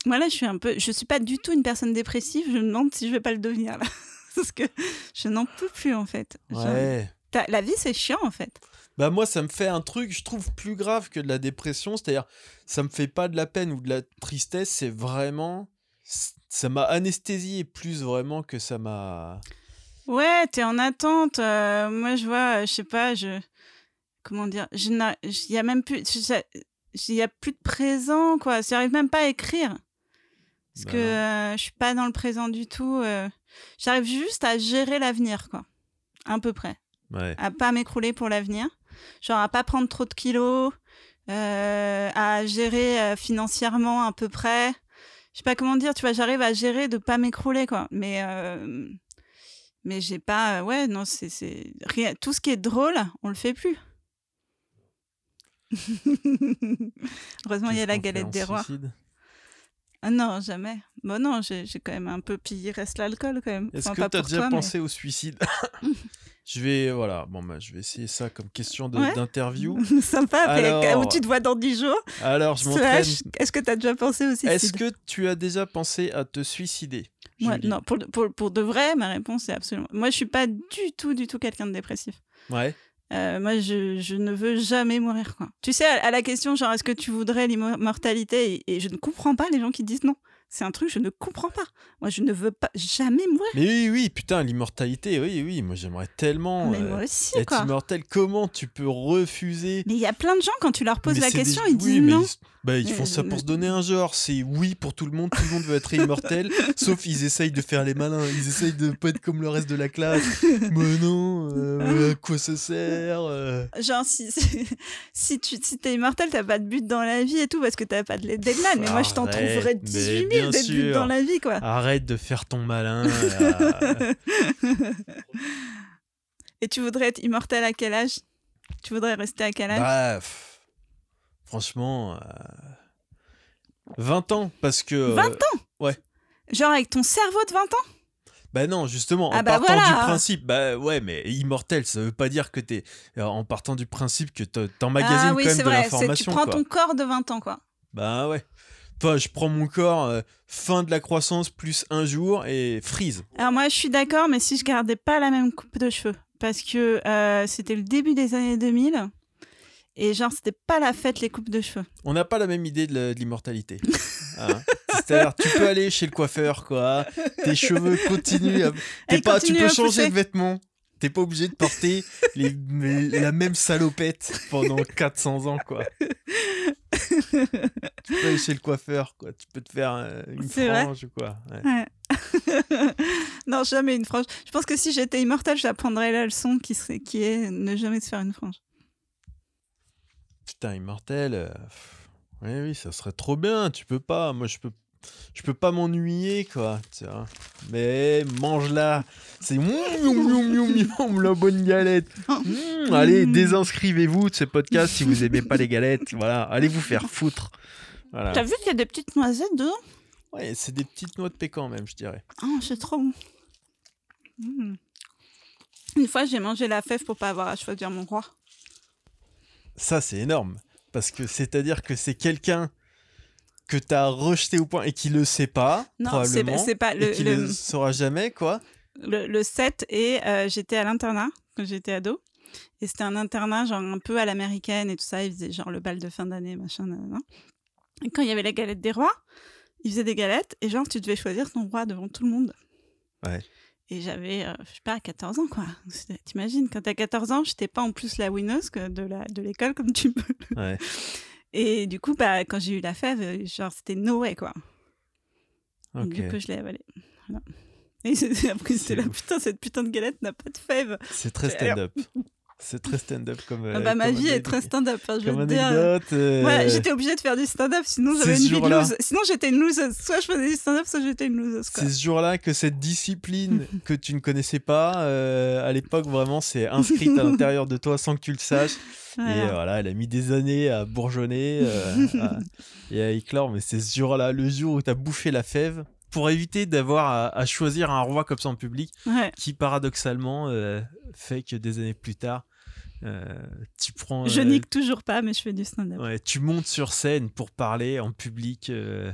Moi là, je suis un peu, je suis pas du tout une personne dépressive. Je me demande si je vais pas le devenir là, parce que je n'en peux plus en fait. Ouais. La vie c'est chiant en fait. Bah moi, ça me fait un truc, je trouve, plus grave que de la dépression. C'est-à-dire, ça me fait pas de la peine ou de la tristesse, c'est vraiment... Ça m'a anesthésié plus vraiment que ça m'a... Ouais, t'es en attente. euh, moi, je vois, je sais pas, je. Comment dire Je Il y a même plus. Il y a plus de présent, quoi. J'arrive même pas à écrire. Parce Bah que euh, je suis pas dans le présent du tout. euh, J'arrive juste à gérer l'avenir, quoi. À peu près. Ouais. À pas m'écrouler pour l'avenir. Genre à pas prendre trop de kilos. euh, à gérer euh, financièrement à peu près. Je sais pas comment dire, tu vois, j'arrive à gérer de pas m'écrouler, quoi. Mais. euh, mais j'ai pas. ouais, non, c'est. Rien... Tout ce qui est drôle, on le fait plus. Heureusement, il y a la galette des rois. suicide? Ah non, jamais. Bon, non, j'ai quand même un peu. Puis il reste l'alcool quand même. Est-ce Enfin, que tu as déjà toi, mais- pensé au suicide? Je vais... Voilà, bon, bah, je vais essayer ça comme question de- Ouais. d'interview. Sympa, Alors- où tu te vois dans 10 jours? Alors, je m'entraîne. Est-ce que tu as déjà pensé au suicide? Est-ce que tu as déjà pensé à te suicider Moi, non, pour, de- pour, pour de vrai, ma réponse est absolument. Moi, je suis pas du tout, du tout quelqu'un de dépressif. Ouais. Euh, moi, je, je ne veux jamais mourir. Quoi. Tu sais, à, à la question, genre, est-ce que tu voudrais l'immortalité et, et je ne comprends pas les gens qui disent non. C'est un truc, je ne comprends pas. Moi, je ne veux pas jamais mourir. Mais oui, oui, putain, l'immortalité, oui, oui, moi j'aimerais tellement Mais euh, moi aussi, être quoi. immortel. Comment tu peux refuser Mais il y a plein de gens, quand tu leur poses Mais la des- question, ils oui, disent non. Ils, bah, ils font ça pour mais- se donner un genre. C'est oui pour tout le monde, tout le monde veut être immortel, sauf ils essayent de faire les malins. Ils essayent de pas être comme le reste de la classe. mais non, euh, à quoi ça sert euh Genre, si, si, si tu si es immortel, t'as pas de but dans la vie et tout, parce que t'as pas de deadline. Mais moi, je t'en trouverais mais 18 bien 000 des buts dans la vie, quoi. Arrête de faire ton malin. Et tu voudrais être immortel à quel âge? Tu voudrais rester à quel âge? Bah, pff, franchement, euh, 20 ans, parce que. euh, 20 ans? Genre avec ton cerveau de 20 ans? Bah non, justement, en Ah bah partant voilà. du principe, bah ouais, mais immortel, ça veut pas dire que t'es. euh, En partant du principe que t'emmagasines Ah oui, quand même c'est de vrai. c'est- Tu l'information. prends quoi. ton corps de 20 ans, quoi. Bah ouais. Enfin, je prends mon corps, euh, fin de la croissance plus un jour et freeze. Alors moi, je suis d'accord, mais si je gardais pas la même coupe de cheveux, parce que euh, c'était le début des années 2000, et genre, c'était pas la fête, les coupes de cheveux. On n'a pas la même idée de l'immortalité. Hein. C'est-à-dire, tu peux aller chez le coiffeur, quoi. Tes cheveux continuent. À... T'es pas, tu peux changer de vêtements. T'es pas obligé de porter les, la même salopette pendant 400 ans, quoi. tu peux aller chez le coiffeur, quoi. Tu peux te faire euh, une frange, ou quoi. Ouais. Ouais. non, jamais une frange. Je pense que si j'étais immortelle, j'apprendrais la leçon qui, serait, qui est ne jamais se faire une frange. Putain, immortel. euh, Oui, oui, ça serait trop bien. Tu peux pas. Moi, je peux. Je peux pas m'ennuyer, quoi. Mais mange-la. C'est la bonne galette. Mmh, allez, désinscrivez-vous de ce podcast si vous aimez pas les galettes. Voilà, allez vous faire foutre. Voilà. T'as vu qu'il y a des petites noisettes dedans? Ouais, c'est des petites noix de pécan même, je dirais. Oh, c'est trop bon. Mm. Une fois, j'ai mangé la fève pour pas avoir à choisir mon roi. Ça, c'est énorme. Parce que c'est-à-dire que c'est quelqu'un que t'as rejeté au point et qui le sait pas, Non, c'est probablement. c'est pas et le, qui le, le saura jamais, quoi. le, le 7 et euh, j'étais à l'internat quand j'étais ado. Et c'était un internat genre un peu à l'américaine et tout ça. Ils faisaient genre le bal de fin d'année, machin. Et quand il y avait la galette des rois, ils faisaient des galettes et genre tu devais choisir ton roi devant tout le monde. Ouais. Et j'avais, euh, je sais pas, 14 ans quoi. T'imagines, quand t'as 14 ans, j'étais pas en plus la winneuse que de la de l'école comme tu peux. Ouais. Et du coup, bah, quand j'ai eu la fève, euh, genre c'était no way quoi. Et Ok. Du coup, je l'ai avalée. Voilà. Et après, C'est c'était là, putain, cette putain de galette n'a pas de fève. C'est très stand-up. C'est très stand-up comme. Ah euh, bah, ma comme vie est très stand-up. hein, Comme anecdote. euh, Ouais, j'étais obligée de faire du stand-up, sinon j'avais une vie de loose. Sinon j'étais une loseuse. Soit je faisais du stand-up, soit j'étais une loseuse. C'est ce jour-là que cette discipline que tu ne connaissais pas, euh, à l'époque, vraiment, c'est inscrite à l'intérieur de toi sans que tu le saches. Et Voilà. euh, voilà, elle a mis des années à bourgeonner euh, à- et à éclore. Mais c'est ce jour-là, le jour où tu as bouffé la fève, pour éviter d'avoir à, à choisir un roi comme ça en public, Ouais. qui paradoxalement fait que des années plus tard, tu prends. Je euh, nique toujours pas, mais je fais du stand-up. Ouais, tu montes sur scène pour parler en public euh,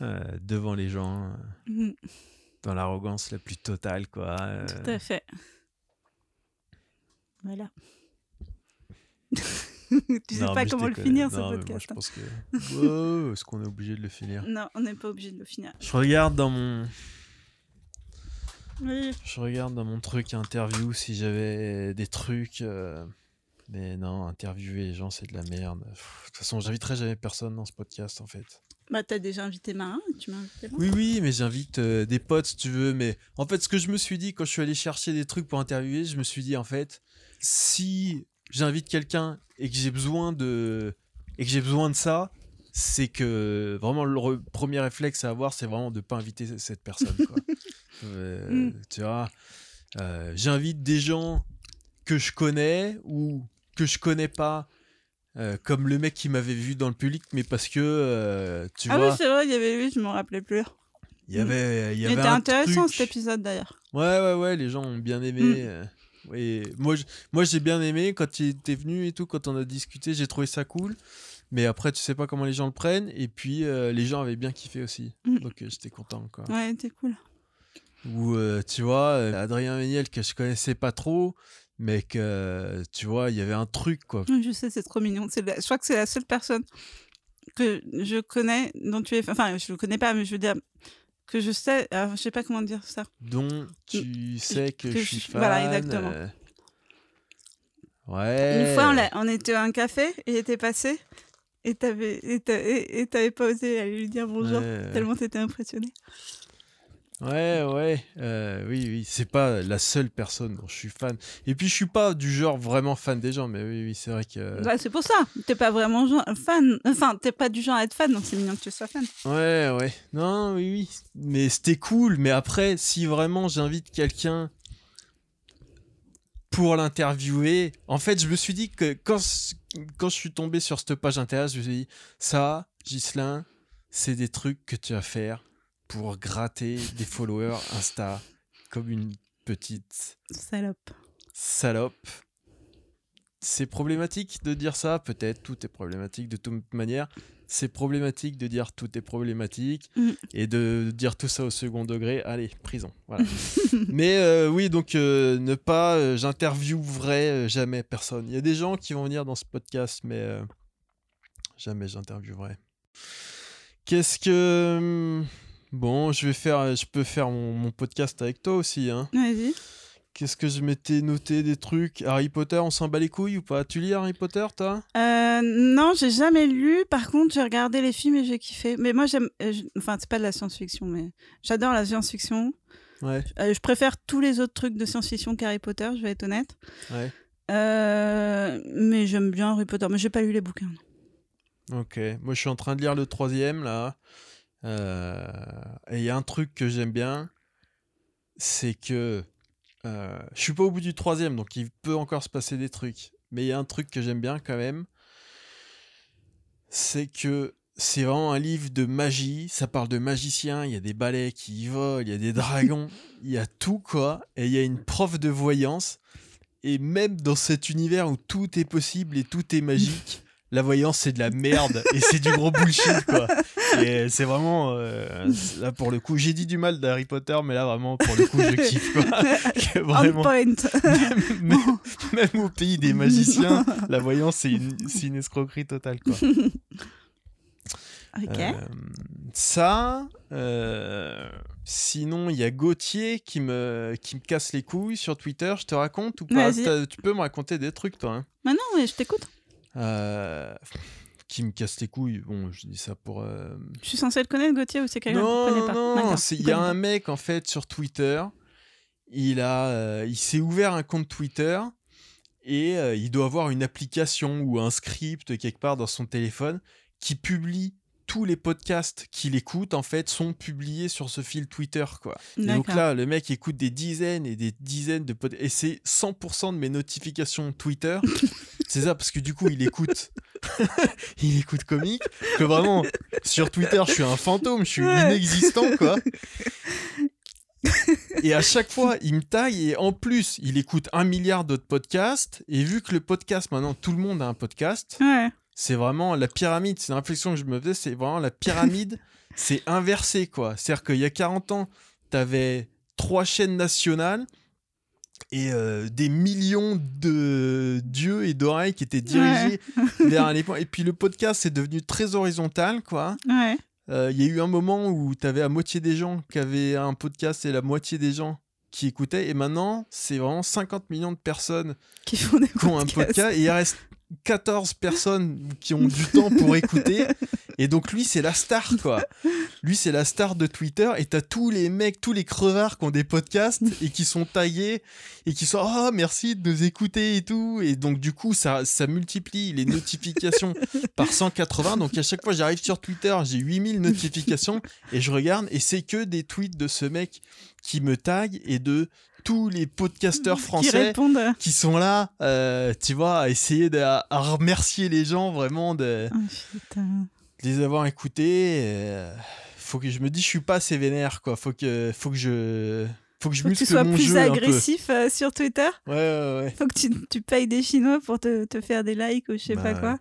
euh, devant les gens, euh, Mhm, dans l'arrogance la plus totale, quoi. euh. Tout à fait. Voilà. tu sais Non, pas comment le finir, ce Non, podcast. Moi, hein. je pense que. Wow, Est-ce qu'on est obligé de le finir? Non, on n'est pas obligé de le finir. Je regarde dans mon. Oui. Je regarde dans mon truc interview si j'avais des trucs. euh, Mais non, interviewer les gens, c'est de la merde. Pff, De toute façon, j'inviterai jamais personne dans ce podcast, en fait. Bah, t'as déjà invité Marin, tu m'as invité moi. Oui, oui, mais j'invite euh, des potes si tu veux. Mais en fait, ce que je me suis dit quand je suis allé chercher des trucs pour interviewer, je me suis dit, en fait, si j'invite quelqu'un et que j'ai besoin de. et que j'ai besoin de ça, c'est que vraiment le re- premier réflexe à avoir, c'est vraiment de pas inviter cette personne. quoi. Euh, Mm. Tu vois, euh, j'invite des gens que je connais ou que je connais pas. euh, comme le mec qui m'avait vu dans le public, mais parce que tu Ah vois, oui, c'est vrai, il y avait lui, je m'en rappelais plus. il y avait, il y avait était un intéressant truc. cet épisode d'ailleurs. Ouais, ouais, ouais, les gens ont bien aimé. Mm. et moi, moi j'ai bien aimé quand il était venu et tout, quand on a discuté, j'ai trouvé ça cool. Mais après, tu sais pas comment les gens le prennent. Et puis, euh, les gens avaient bien kiffé aussi. Mm. Donc, euh, j'étais content, quoi. Ouais, c'était cool. Ou, euh, tu vois, euh, Adrien Méniel, que je connaissais pas trop, mais que, tu vois, il y avait un truc, quoi. Je sais, c'est trop mignon. La- Je crois que c'est la seule personne que je connais dont tu es. Enfin, je le connais pas, mais je veux dire que je sais. alors, je sais pas comment dire ça. dont tu sais que, que je suis fan. voilà, exactement. euh, Ouais. Une fois, on, était à un café il était passé et t'avais et et- et pas osé aller lui dire bonjour Ouais. tellement t'étais impressionné. Ouais, ouais, euh, oui, oui, c'est pas la seule personne dont je suis fan. Et puis, je suis pas du genre vraiment fan des gens, mais oui, oui, c'est vrai que. Ouais, c'est pour ça. T'es pas vraiment genre- fan. Enfin, t'es pas du genre à être fan, donc c'est mignon que tu sois fan. Ouais, ouais. Non, oui, oui. Mais c'était cool. Mais après, si vraiment j'invite quelqu'un pour l'interviewer, en fait, je me suis dit que quand, quand je suis tombé sur cette page Internet, je me suis dit, ça, Ghislain, c'est des trucs que tu vas faire pour gratter des followers Insta comme une petite Salope. salope. C'est problématique de dire ça, peut-être, tout est problématique de toute manière. C'est problématique de dire tout est problématique Mm. et de dire tout ça au second degré. Allez, prison. Voilà. Mais euh, oui, donc euh, ne pas, euh, j'interviewerai jamais personne. Il y a des gens qui vont venir dans ce podcast, mais jamais j'interviewerai. Qu'est-ce que. Bon, je vais faire, je peux faire mon, mon podcast avec toi aussi, hein. Vas-y. Qu'est-ce que je m'étais noté des trucs? Harry Potter, on s'en bat les couilles ou pas? Tu lis Harry Potter, toi? Euh, non, j'ai jamais lu. Par contre, j'ai regardé les films et j'ai kiffé. Mais moi, j'aime. euh, je- Enfin, c'est pas de la science-fiction, mais j'adore la science-fiction. Ouais, Euh, je préfère tous les autres trucs de science-fiction qu'Harry Potter, je vais être honnête. ouais. Euh, mais j'aime bien Harry Potter. Mais j'ai pas lu les bouquins. Ok. Moi, je suis en train de lire le troisième, là. Euh, Et il y a un truc que j'aime bien, c'est que euh, je suis pas au bout du troisième, donc il peut encore se passer des trucs. Mais il y a un truc que j'aime bien quand même, c'est que c'est vraiment un livre de magie. Ça parle de magiciens, il y a des balais qui y volent, il y a des dragons, il y a tout quoi. Et il y a une prof de voyance. Et même dans cet univers où tout est possible et tout est magique, la voyance c'est de la merde et c'est du gros bullshit quoi. C'est vraiment euh, là pour le coup, j'ai dit du mal d'Harry Potter, mais là vraiment pour le coup je kiffe quoi. Vraiment, point. même, même- même au pays des magiciens, la voyance c'est une, escroquerie totale quoi. ok. Euh, ça, euh, sinon il y a Gauthier qui me, qui me casse les couilles sur Twitter, je te raconte ou pas? Tu peux me raconter des trucs toi hein? Maintenant, oui, je t'écoute. Euh, qui me casse les couilles. Bon, je dis ça pour. euh, Je suis censée le connaître, Gauthier, ou c'est quelqu'un que Non, tu connais non, pas non. Tu Il y a un mec en fait sur Twitter. Il a, euh, il s'est ouvert un compte Twitter et euh, il doit avoir une application ou un script quelque part dans son téléphone qui publie tous les podcasts qu'il écoute en fait sont publiés sur ce fil Twitter quoi. Et donc là, le mec écoute des dizaines et des dizaines de podcasts. Et c'est 100% de mes notifications Twitter. c'est ça, parce que du coup, il écoute. il écoute comique. Que vraiment, sur Twitter, je suis un fantôme, je suis inexistant, quoi. Et à chaque fois, il me taille et en plus, il écoute un milliard d'autres podcasts. Et vu que le podcast, maintenant, tout le monde a un podcast, Ouais. c'est vraiment la pyramide. C'est une réflexion que je me faisais, c'est vraiment la pyramide c'est inversé, quoi. C'est-à-dire qu'il y a 40 ans, t'avais trois chaînes nationales et euh, des millions de d'yeux et d'oreilles qui étaient dirigés vers un point. Et puis le podcast, c'est devenu très horizontal, quoi. Ouais. Euh, Il y a eu un moment où tu avais la moitié des gens qui avaient un podcast et la moitié des gens qui écoutaient. Et maintenant, c'est vraiment 50 millions de personnes Qui font des qui ont un podcasts. podcast et il reste 14 personnes qui ont du temps pour écouter. Et donc lui, c'est la star, quoi. Lui, c'est la star de Twitter. Et t'as tous les mecs, tous les crevards qui ont des podcasts et qui sont tagués et qui sont oh merci de nous écouter et tout. Et donc du coup, ça, ça multiplie les notifications par 180. Donc à chaque fois, j'arrive sur Twitter, j'ai 8000 notifications et je regarde et c'est que des tweets de ce mec qui me tag et de tous les podcasteurs Qui français répondent. qui sont là, euh, tu vois, à essayer de à remercier les gens vraiment de, Oh, de les avoir écoutés. euh, faut que je me dis, je suis pas assez vénère, quoi. Faut que, faut que je, faut que je Faut que tu sois plus agressif euh, sur Twitter. Ouais, ouais, ouais. Faut que tu, tu payes des Chinois pour te, te faire des likes ou je sais Bah pas ouais. quoi.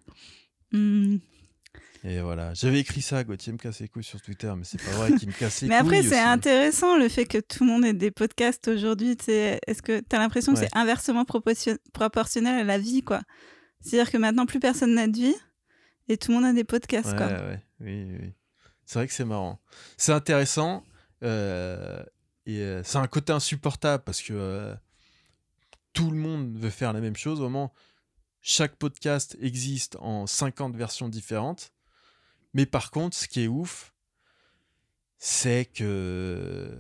Et voilà, j'avais écrit ça, Gauthier me casse les couilles sur Twitter, mais c'est pas vrai qu'il me casse les Mais après, couilles c'est intéressant le fait que tout le monde ait des podcasts aujourd'hui. Est-ce que tu as l'impression que c'est inversement proportion- proportionnel à la vie, quoi? C'est-à-dire que maintenant, plus personne n'a de vie et tout le monde a des podcasts, Ouais, quoi. ouais, oui, oui. C'est vrai que c'est marrant. C'est intéressant euh, et euh, c'est un côté insupportable parce que euh, tout le monde veut faire la même chose. Au moment, chaque podcast existe en 50 versions différentes. Mais par contre, ce qui est ouf, c'est que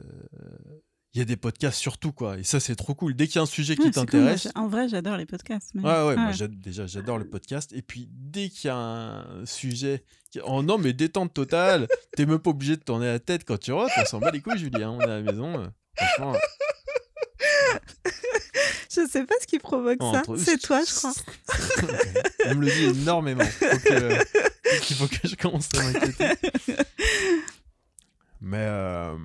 il y a des podcasts sur tout quoi. Et ça, c'est trop cool. Dès qu'il y a un sujet qui t'intéresse, en vrai, j'adore les podcasts. mais- Ouais, ouais, moi Ouais. déjà j'adore le podcast. Et puis dès qu'il y a un sujet. qui- Oh non, mais détente totale, t'es même pas obligé de tourner la tête quand tu rotes, on s'en bat les couilles, Julien, on est à la maison. euh, franchement, Je sais pas ce qui provoque ça. entre- C'est toi, je crois. on me le dit énormément. Faut que- Il faut que je commence à m'inquiéter. Mais euh,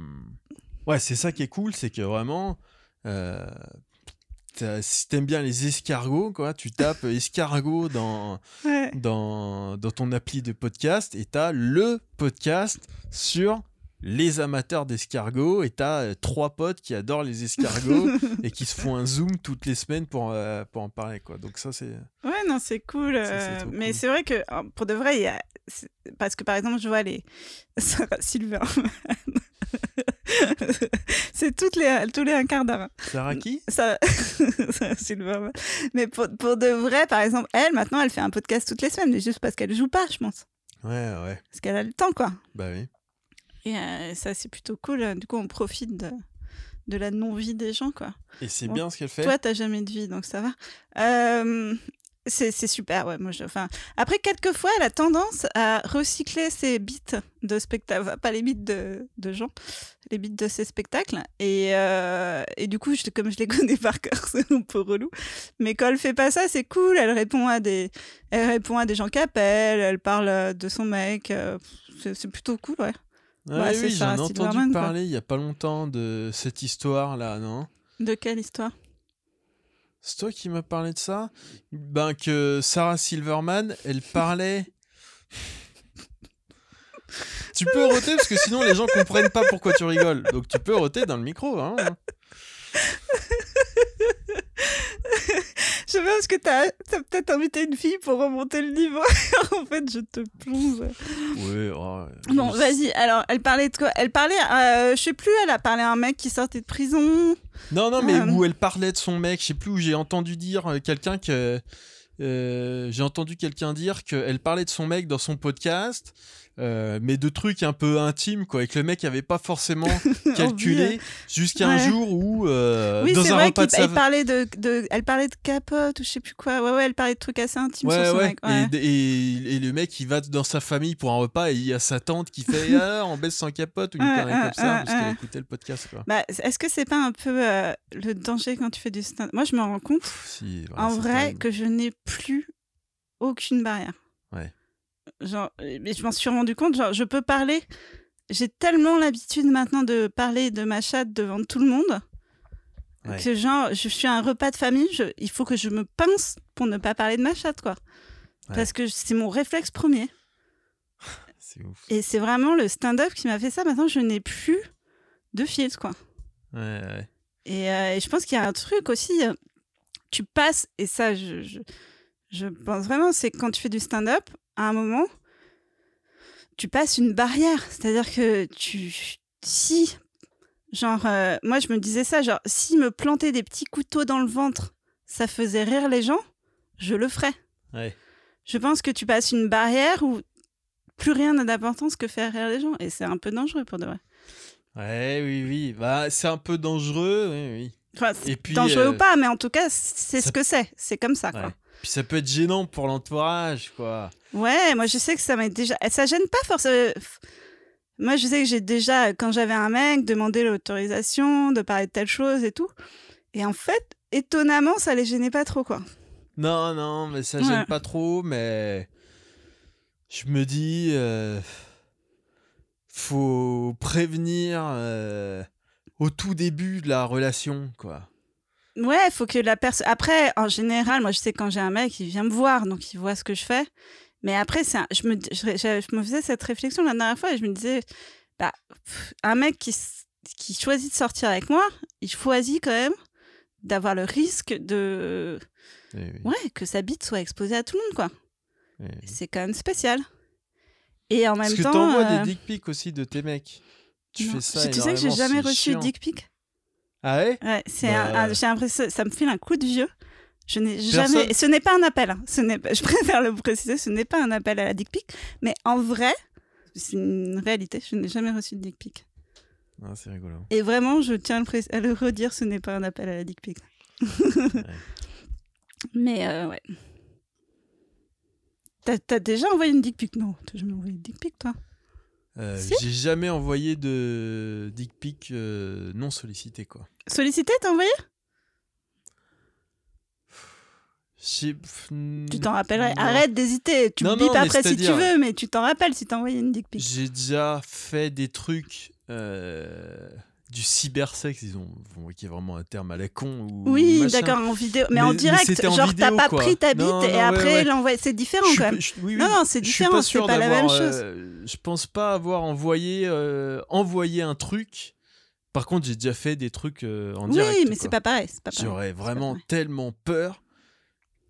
ouais, c'est ça qui est cool, c'est que vraiment. euh, si t'aimes bien les escargots, quoi, tu tapes escargot dans, Ouais. dans, dans ton appli de podcast et t'as le podcast sur les amateurs d'escargots et t'as euh, trois potes qui adorent les escargots et qui se font un zoom toutes les semaines pour, euh, pour en parler quoi. Donc ça c'est Ouais, non, c'est cool. Ça, euh, mais cool. c'est vrai que euh, pour de vrai, il y a. Parce que par exemple, je vois les. Silverman. c'est toutes les, tous les un quart d'heure. hein. Sarah qui? Ça, Silverman. Mais pour, pour de vrai, par exemple, elle, maintenant, elle fait un podcast toutes les semaines, mais juste parce qu'elle joue pas, je pense. Ouais ouais Parce qu'elle a le temps, quoi. bah oui. Et euh, ça, c'est plutôt cool. Du coup, on profite de, de la non-vie des gens, quoi. Et c'est Bon, bien ce qu'elle fait. Toi, t'as jamais de vie, donc ça va. Euh, c'est c'est super, ouais. Moi, je, enfin, après, quelquefois, elle a tendance à recycler ses beats de spectacle, pas les beats de, de gens, les beats de ses spectacles. Et, euh, et du coup, je, comme je les connais par cœur, c'est un peu relou. Mais quand elle fait pas ça, c'est cool. Elle répond à des, elle répond à des gens qui appellent. Elle parle de son mec. c'est c'est plutôt cool, ouais. Ah Ouais, oui, j'en ai entendu parler il y a pas longtemps de cette histoire là, non? De quelle histoire? C'est toi qui m'as parlé de ça? Ben que Sarah Silverman, elle parlait. tu peux roter parce que sinon les gens comprennent pas pourquoi tu rigoles. Donc tu peux roter dans le micro. Hein. Je sais pas parce que t'as as, peut-être invité une fille pour remonter le niveau. en fait, je te plonge. Oui. oh, Bon, vas-y. Alors, elle parlait de quoi? Elle parlait, euh, je sais plus, elle a parlé à un mec qui sortait de prison. Non, non, mais Euh. où elle parlait de son mec, je sais plus où j'ai entendu dire euh, quelqu'un que. euh, j'ai entendu quelqu'un dire qu'elle parlait de son mec dans son podcast, euh, mais de trucs un peu intimes, quoi, et que le mec avait pas forcément calculé jusqu'à un jour où, euh, oui, dans un vrai repas de sa... parlait de, de, elle parlait de capote ou je sais plus quoi. Ouais, ouais, elle parlait de trucs assez intimes sur Ouais, ouais. mec. Et, et, et le mec, il va dans sa famille pour un repas et il y a sa tante qui fait Ah, on baisse sans capote ou une connerie comme ça parce qu'elle écoutait le podcast. Quoi. Bah, est-ce que c'est pas un peu euh, le danger quand tu fais du stand Moi, je me rends compte, Pff, si, voilà, en vrai, que je n'ai plus aucune barrière. Ouais. Genre, euh, mais je m'en suis rendu compte, genre, je peux parler. J'ai tellement l'habitude maintenant de parler de ma chatte devant tout le monde Ouais. que, genre, je suis à un repas de famille, je- il faut que je me pince pour ne pas parler de ma chatte, quoi. Ouais. Parce que c'est mon réflexe premier. c'est ouf. Et c'est vraiment le stand-up qui m'a fait ça. Maintenant, je n'ai plus de filtre, quoi. Ouais, ouais. Et, euh, et je pense qu'il y a un truc aussi. euh, Tu passes, et ça, je, je, je pense vraiment, c'est quand tu fais du stand-up, à un moment, tu passes une barrière. C'est-à-dire que tu. Si. Genre, euh, moi, je me disais ça, genre, si me planter des petits couteaux dans le ventre, ça faisait rire les gens, je le ferais. Ouais. Je pense que tu passes une barrière où plus rien n'a d'importance que faire rire les gens. Et c'est un peu dangereux pour de vrai. Ouais, oui, oui. Bah, c'est un peu dangereux, oui, oui. Enfin, Et puis, dangereux euh, ou pas, mais en tout cas, c'est ça- ce que c'est. C'est comme ça, quoi. Puis ça peut être gênant pour l'entourage, quoi. Ouais, moi je sais que ça m'a déjà. Ça gêne pas forcément. Moi je sais que j'ai déjà, quand j'avais un mec, demandé l'autorisation de parler de telle chose et tout. Et en fait, étonnamment, ça les gênait pas trop, quoi. Non, non, mais ça Ouais. gêne pas trop, mais je me dis, euh, faut prévenir euh, au tout début de la relation, quoi. Ouais, faut que la personne. Après, en général, moi je sais que quand j'ai un mec, il vient me voir, donc il voit ce que je fais. Mais après, un- je, me... je... me faisais cette réflexion la dernière fois et je me disais, bah, un mec qui, qui choisit de sortir avec moi, il choisit quand même d'avoir le risque de. Oui, oui, Ouais, que sa bite soit exposée à tout le monde, quoi. oui, oui. C'est quand même spécial. Et en Parce même que temps. t'envoies euh, des dick pics aussi de tes mecs. Tu non. fais ça Tu sais que j'ai jamais reçu de dick pic Ah ouais? Ouais, c'est Bah, un- un- j'ai l'impression ça me file un coup de vieux. Je n'ai Personne- jamais. Ce n'est pas un appel. hein. Ce n'est pas- Je préfère le préciser. Ce n'est pas un appel à la dick pic. Mais en vrai, c'est une réalité. Je n'ai jamais reçu de dick pic. Ah, C'est rigolo. Et vraiment, je tiens à le, pré- à le redire. Ce n'est pas un appel à la dick pic. Mais euh, ouais. T'as t'as déjà envoyé une dick pic? Non, t'as jamais envoyé une dick pic, toi? Euh, Si J'ai jamais envoyé de dick pic euh, non sollicité, quoi. Sollicité, t'as envoyé? Tu t'en rappellerais. non. Arrête d'hésiter. Tu Non, me non, après si tu veux, mais tu t'en rappelles si t'as envoyé une dick pic. J'ai déjà fait des trucs euh, du cybersex, ils ont qui est vraiment un terme à la con. Ou Oui, d'accord, en vidéo. Mais, Mais- en direct, en genre t'as pas quoi. pris ta bite Non, et non, après ouais. l'envoyer. C'est différent quand même. je- oui, Non, oui. non, c'est différent, c'est pas la même chose. euh, je pense pas avoir envoyé, euh, envoyé un truc. Par contre, j'ai déjà fait des trucs euh, en Oui, direct. mais c'est pas pareil. Pareil. J'aurais vraiment tellement peur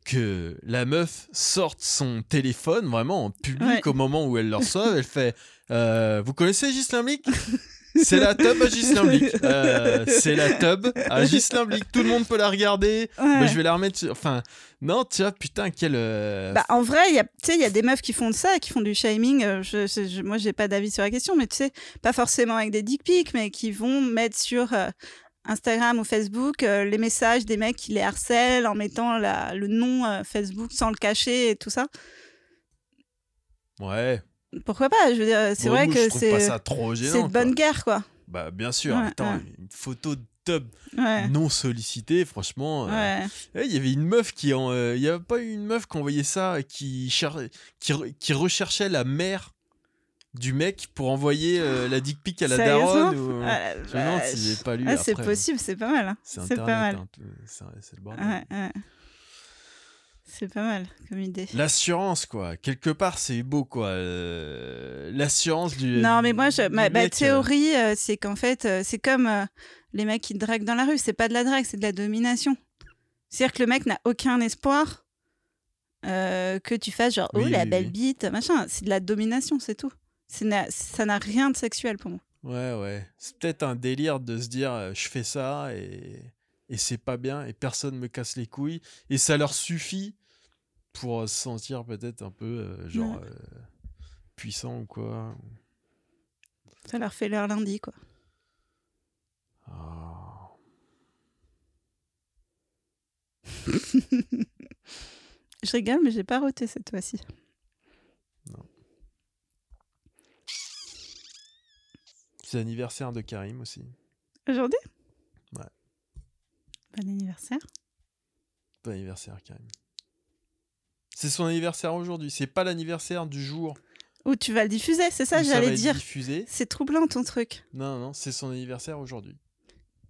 que la meuf sorte son téléphone vraiment en public Ouais. au moment où elle le reçoit. elle fait euh, Vous connaissez Ghislain C'est la tub à Ghislain Blic. Euh, c'est la tub à Ghislain Blic. Tout le monde peut la regarder. Ouais. Mais je vais la remettre. sur- Enfin, non, tu vois, putain, quel. euh, Bah, en vrai, il y a, tu sais, il y a des meufs qui font de ça, qui font du shaming. euh, Je, je, moi, j'ai pas d'avis sur la question, mais tu sais, pas forcément avec des dick pics, mais qui vont mettre sur euh, Instagram ou Facebook les messages des mecs qui les harcèlent en mettant la, le nom Facebook sans le cacher et tout ça. Ouais. Pourquoi pas Je veux dire, c'est vrai que c'est de bonne guerre, quoi. Bah, bien sûr. Ouais, Attends, ouais. une photo de tub Ouais. non sollicitée, franchement. euh. Eh, Il y avait une meuf qui en, euh, il y avait pas eu une meuf qui envoyait ça qui cher- qui, re- qui recherchait la mère du mec pour envoyer euh, la dick pic à la daronne ou... Ah, je me demande si j'ai pas lu ah, c'est après. possible, c'est pas mal. hein. c'est pas mal. hein, c'est le bordel. C'est pas mal comme idée. l'assurance quoi quelque part c'est beau quoi euh, l'assurance du Non, mais moi, je, ma, mec, euh, théorie, euh, c'est qu'en fait, euh, c'est comme les mecs qui draguent dans la rue. C'est pas de la drague, c'est de la domination. C'est-à-dire que le mec n'a aucun espoir que tu fasses genre, oh, la oui, belle oui. bite, machin. C'est de la domination, c'est tout. Ça n'a rien de sexuel pour moi. ouais ouais c'est peut-être un délire de se dire je fais ça et et c'est pas bien et personne me casse les couilles et ça leur suffit pour se sentir peut-être un peu euh, genre Ouais. euh, puissant ou quoi Ça leur fait leur lundi, quoi. Ah. Je rigole, mais j'ai pas roté cette fois-ci. c'est l'anniversaire de Karim aussi Aujourd'hui? Ouais. Bon anniversaire. bon anniversaire Karim c'est son anniversaire aujourd'hui c'est pas l'anniversaire du jour Ou tu vas le diffuser, c'est ça, où j'allais dire. C'est troublant ton truc. non non c'est son anniversaire aujourd'hui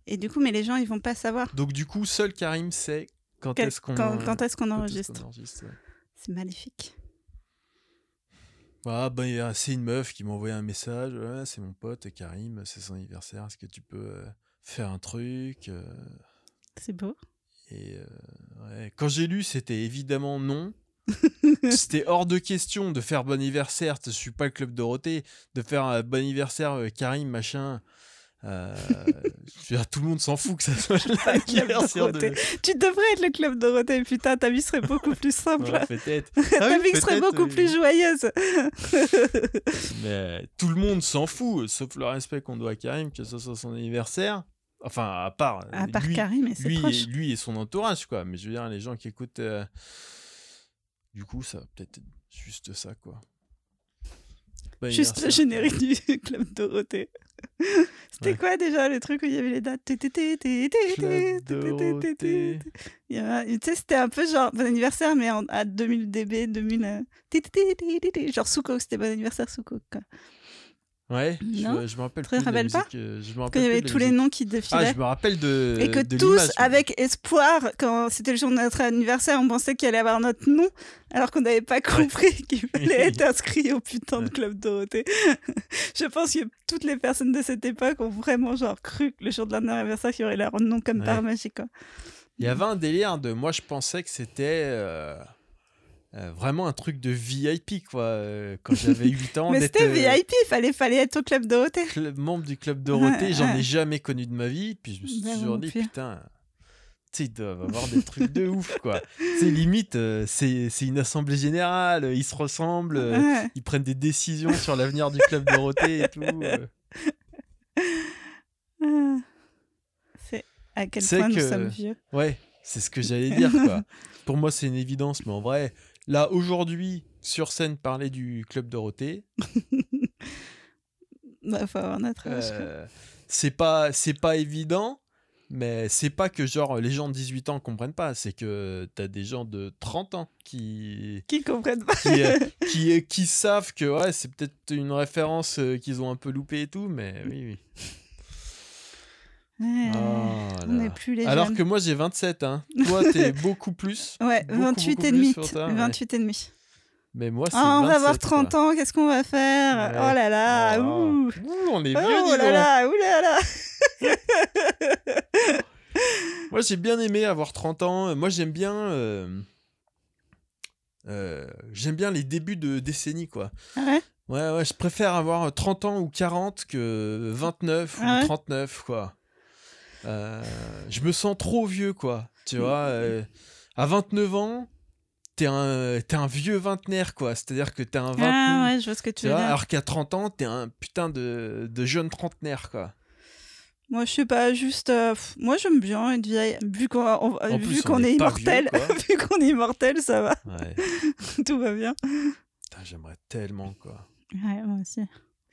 Et du coup, mais les gens, ils vont pas savoir Donc du coup, seul Karim sait quand quel- est-ce qu'on quand, quand est-ce qu'on enregistre. qu'on enregistre, ouais. C'est maléfique. Ah, bah, c'est une meuf qui m'a envoyé un message. Ouais, c'est mon pote Karim, c'est son anniversaire. Est-ce que tu peux euh, faire un truc euh? C'est beau. Et euh, ouais. quand j'ai lu, c'était évidemment non. c'était hors de question de faire bon anniversaire. Je suis pas le club Dorothée. De faire un bon anniversaire, Karim, machin. Euh, tout le monde s'en fout que ça soit l'anniversaire de... Tu devrais être le club Dorothée, putain, ta vie serait beaucoup plus simple. peut-être. ta ah vie serait beaucoup plus joyeuse. Mais tout le monde s'en fout, sauf le respect qu'on doit à Karim, que ce soit son anniversaire. Enfin, à part, à part lui, Karim et ses lui, proches. Et, lui et son entourage, quoi. Mais je veux dire, les gens qui écoutent... Euh, du coup, ça va peut-être être juste ça, quoi. Juste le générique du club Dorothée. C'était quoi déjà le truc où il y avait les dates Tu sais, c'était un peu genre bon anniversaire, mais à 2000 dB, 2000. Genre Souko, c'était bon anniversaire Souko. Ouais, je, je, me rappelle. Tu te rappelles pas euh, je me Quand il y avait tous les noms qui défilaient. Ah, je me rappelle de. Et que de tous, avec espoir, quand c'était le jour de notre anniversaire, on pensait qu'il allait avoir notre nom, alors qu'on n'avait pas compris qu'il fallait être inscrit au putain de Club Dorothée. je pense que toutes les personnes de cette époque ont vraiment genre cru que le jour de leur anniversaire, qu'il y aurait leur nom comme par magie, quoi. Il y avait un délire de. Moi, je pensais que c'était. Euh, euh, vraiment un truc de VIP quoi euh, quand j'avais 8 ans mais c'était VIP il fallait fallait être au club Dorothée. Membre du club Dorothée j'en ai jamais connu de ma vie puis je me suis ben toujours dit putain tu sais ils doivent avoir des trucs de ouf quoi. C'est limite euh, c'est une assemblée générale ils se ressemblent ils prennent des décisions sur l'avenir du club Dorothée et tout c'est à quel point nous sommes vieux. ouais c'est ce que j'allais dire quoi. Pour moi c'est une évidence mais en vrai Là, aujourd'hui, sur scène, parler du Club Dorothée. bah, faut avoir notre euh, c'est pas, c'est pas évident, mais c'est pas que genre les gens de 18 ans comprennent pas, c'est que t'as des gens de 30 ans qui. Qui comprennent pas. qui, euh, qui, qui, savent que ouais, c'est peut-être une référence euh, qu'ils ont un peu loupé et tout, mais oui, oui. Oh on n'est plus les Alors que moi j'ai 27, hein. Toi t'es beaucoup plus. Ouais, 28 et demi. 28 et demi. Mais moi c'est. Oh, on va avoir 30 ans, qu'est-ce qu'on va faire? Oh là là, oh ouh. on est vieux, Oh là là, ouh là là. moi j'ai bien aimé avoir 30 ans. Moi j'aime bien. Euh, euh, j'aime bien les débuts de décennie quoi. Ah ouais? Ouais, ouais, je préfère avoir 30 ans ou 40 que 29 ou 39 ah quoi. Euh, je me sens trop vieux, quoi. Tu vois, euh, à 29 ans, t'es un, es un vieux vingtenaire, quoi. C'est-à-dire que t'es un 20 ah, ouais, je vois ce que tu, veux dire. Alors qu'à 30 ans, t'es un putain de, de jeune trentenaire, quoi. Moi, je sais pas, juste. Euh, moi, j'aime bien être vieille. Vu qu'on vu qu'on est, immortel, vu qu'on est immortel, ça va. Ouais. Tout va bien. J'aimerais tellement, quoi. Ouais, moi aussi.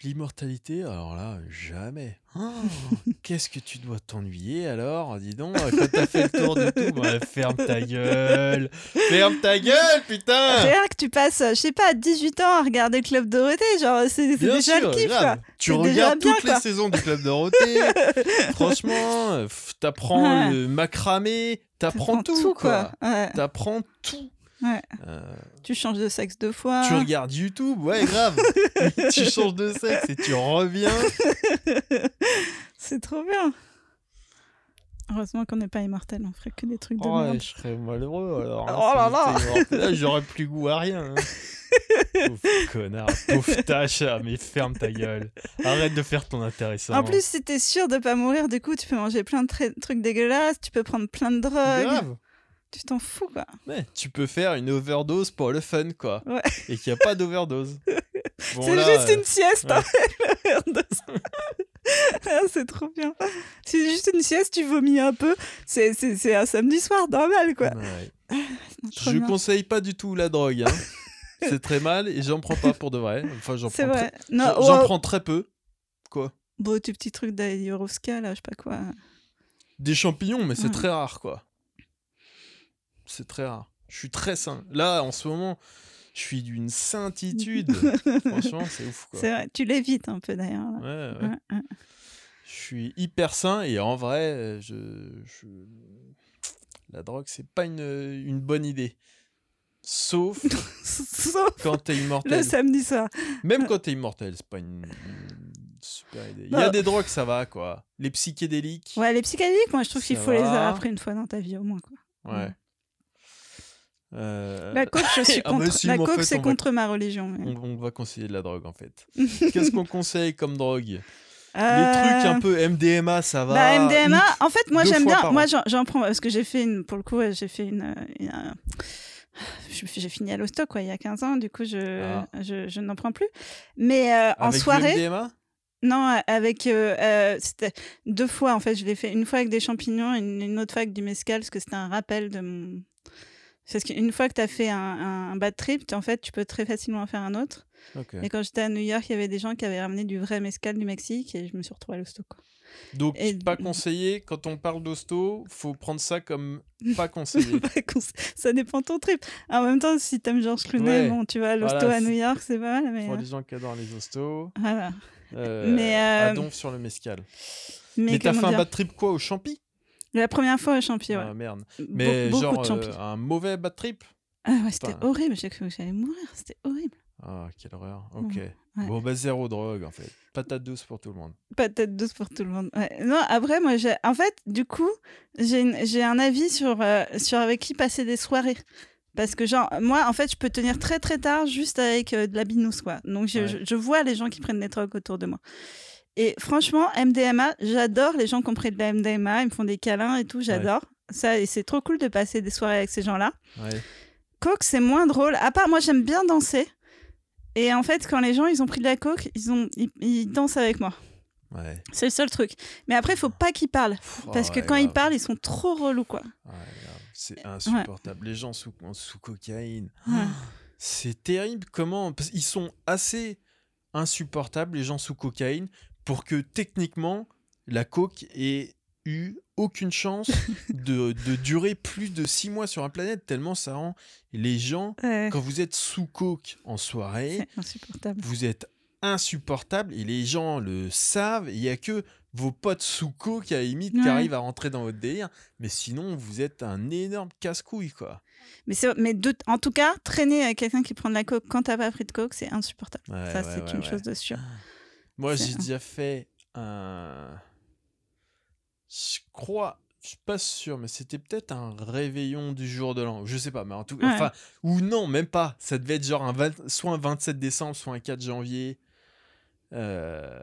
L'immortalité, alors là, jamais. Oh, qu'est-ce que tu dois t'ennuyer alors? Dis donc, quand t'as fait le tour de tout, bah, ferme ta gueule. Ferme ta gueule, putain! C'est que tu passes, je sais pas, 18 ans à regarder Club Dorothée, genre c'est déjà le kiff, quoi. Tu regardes toutes les saisons du Club Dorothée, franchement, t'apprends le macramé, t'apprends tout, tout, quoi. T'apprends tout. Ouais. Euh, tu changes de sexe deux fois. Tu regardes YouTube, ouais, grave. tu changes de sexe et tu reviens. C'est trop bien. Heureusement qu'on n'est pas immortel, on ferait que des trucs de oh, merde. je serais malheureux alors. Hein, oh là là Là, j'aurais plus goût à rien. Hein. pauvre connard, pauvre tâche, ah, mais ferme ta gueule. Arrête de faire ton intéressant. En plus, si t'es sûr de pas mourir, du coup, tu peux manger plein de trucs dégueulasses, tu peux prendre plein de drogues. Grave. Tu t'en fous, quoi. Ouais, tu peux faire une overdose pour le fun, quoi. Ouais. Et qu'il n'y a pas d'overdose. c'est juste une sieste, hein, l'overdose. Ah, c'est trop bien. C'est juste une sieste, tu vomis un peu. C'est, c'est, un samedi soir normal, quoi. Ouais. Ah, Je conseille pas du tout la drogue. Hein. c'est très mal et j'en prends pas pour de vrai. Enfin, j'en prends, vrai. Très... j'en, prends très peu. Quoi Bon, tes petits trucs d'ayahuasca, là, je sais pas quoi. Des champignons, mais c'est très rare, quoi c'est très rare. Je suis très sain. Là, en ce moment, je suis d'une saintitude. Franchement, c'est ouf. C'est vrai, tu l'évites un peu d'ailleurs. Ouais, ouais. Je suis hyper sain et en vrai, je, la drogue, c'est pas une, une bonne idée. Sauf Sauf quand t'es le immortel. samedi soir. Même quand t'es immortel, c'est pas une, super idée. Il y a des drogues, ça va, quoi. Les psychédéliques. Ouais, les psychédéliques, moi je trouve qu'il faut les avoir après une fois dans ta vie au moins. Quoi. Ouais. Euh, La coke, je suis Ah, contre. si, la en coke, fait, c'est va- contre ma religion. mais- on, on va conseiller de la drogue, en fait. Qu'est-ce qu'on conseille comme drogue? Les Euh, trucs un peu MDMA, ça va. Bah, MDMA, Une- en fait, moi j'aime bien. Moi j'en- prends parce que j'ai fait une. Pour le coup, j'ai fait une. J'ai fini à l'hosto quoi, il y a 15 ans, du coup je, Ah. je, je n'en prends plus. Mais euh, en Avec du soirée, MDMA non, avec. euh, euh, c'était deux fois en fait, je l'ai fait une fois avec des champignons et une, une autre fois avec du mescal parce que c'était un rappel de mon. Parce qu'une fois que tu as fait un, un, un bad trip, en fait, tu peux très facilement en faire un autre. Ok. Et quand j'étais à New York, il y avait des gens qui avaient ramené du vrai mescal du Mexique et je me suis retrouvée à l'hosto. Donc, Et- pas conseillé, quand on parle d'hosto, faut prendre ça comme pas conseillé. Pas ça dépend de ton trip. En même temps, si t'aimes Georges Clooney, Ouais. bon, tu vas à l'hosto Voilà, à New York, c'est pas mal. Mais, Pour euh, les gens qui adorent les hostos. voilà. Euh, Mais, euh, à donf sur le mescal. Mais, Mais, t'as fait un bad trip quoi au champi La première fois au champion, ouais. Ah merde. Mais genre euh, un mauvais bad trip? Ah ouais, c'était enfin- horrible. J'ai cru que j'allais mourir. C'était horrible. Ah, quelle horreur. Ok. ouais. Bon, bah zéro drogue en fait. Patate douce pour tout le monde. Patate douce pour tout le monde. Ouais. Non, après, moi, j'ai. En fait, du coup, j'ai un avis sur, euh, sur avec qui passer des soirées. Parce que, genre, moi, en fait, je peux tenir très très tard juste avec euh, de la binousse, quoi. Donc, je, Ouais. je, je vois les gens qui prennent des drogues autour de moi. Et franchement, MDMA, j'adore les gens qui ont pris de la MDMA, ils me font des câlins et tout, j'adore. Ça, et c'est trop cool de passer des soirées avec ces gens-là. Ouais. Coke, c'est moins drôle. À part, moi, j'aime bien danser. Et en fait, quand les gens, ils ont pris de la coke, ils, ont, ils, ils dansent avec moi. Ouais. C'est le seul truc. Mais après, il faut pas qu'ils parlent. Parce Oh, que quand ils parlent, ils sont trop relous, quoi. C'est insupportable. Les gens sous, sous cocaïne. C'est terrible comment. Parce qu'ils sont assez insupportables, les gens sous cocaïne, pour que techniquement, la coke ait eu aucune chance de, de durer plus de six mois sur la planète, tellement ça rend les gens. Ouais, Quand vous êtes sous coke en soirée, vous êtes insupportable et les gens le savent. Il n'y a que vos potes sous coke à limite qui arrivent à rentrer dans votre délire. Mais sinon, vous êtes un énorme casse-couille, quoi. Mais, mais de- en tout cas, traîner avec quelqu'un qui prend de la coke quand t'as pas pris de coke, c'est insupportable. Ouais, Ça, c'est une chose de sûr. Moi, j'ai déjà fait un. Je crois, je suis pas sûr, mais c'était peut-être un réveillon du jour de l'an. Je sais pas, mais en tout cas. Ouais. Enfin, ou non, même pas. Ça devait être genre un 20 soit un 27 décembre, soit un 4 janvier. Euh,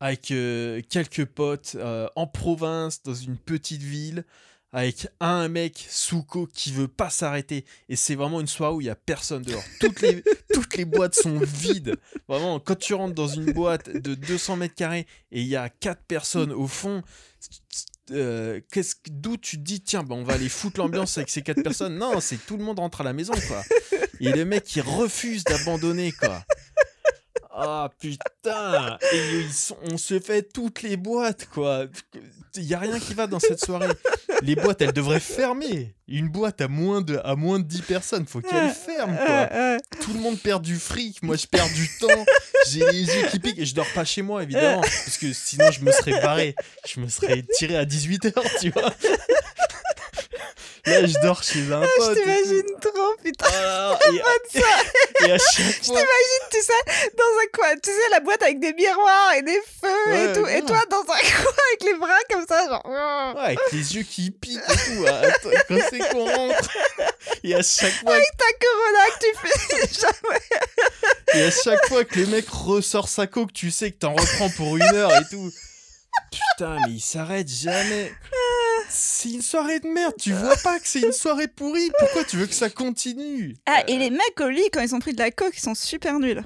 Avec euh, quelques potes euh, en province, dans une petite ville. Avec un mec sous coke qui veut pas s'arrêter. Et c'est vraiment une soirée où il y a personne dehors. Toutes les, toutes les boîtes sont vides. Vraiment, quand tu rentres dans une boîte de 200 mètres carrés et il y a quatre personnes au fond, euh, qu'est-ce d'où tu te dis, tiens, bah, on va aller foutre l'ambiance avec ces quatre personnes Non, c'est tout le monde rentre à la maison, quoi. Et le mec, il refuse d'abandonner, quoi. Ah putain Et ils sont- on se fait toutes les boîtes, quoi. Il y a rien qui va dans cette soirée. Les boîtes, elles devraient fermer. Une boîte à moins de, à moins de 10 personnes, faut qu'elle ferme, quoi Euh, euh, tout le monde perd du fric, moi je perds du temps, j'ai les yeux qui piquent et je dors pas chez moi évidemment, parce que sinon je me serais barré, je me serais tiré à 18h, tu vois. Là je dors chez un je pote. et tout. t'imagine trop, putain. Ah, et, et à chaque fois, Tu sais, dans un coin, tu sais, la boîte avec des miroirs et des feux Ouais, et tout. Et toi, dans un coin avec les bras comme ça, genre. ouais, avec les yeux qui piquent et tout, ah, attends, quand c'est qu'on rentre, et à chaque fois, Ta corona que tu fais jamais. et à chaque fois que le mec ressort sa coke, tu sais que t'en reprends pour une heure et tout. Putain, mais il s'arrête jamais. C'est une soirée de merde, tu vois pas que c'est une soirée pourrie, pourquoi tu veux que ça continue Ah, et les mecs au lit, quand ils ont pris de la coke, ils sont super nuls.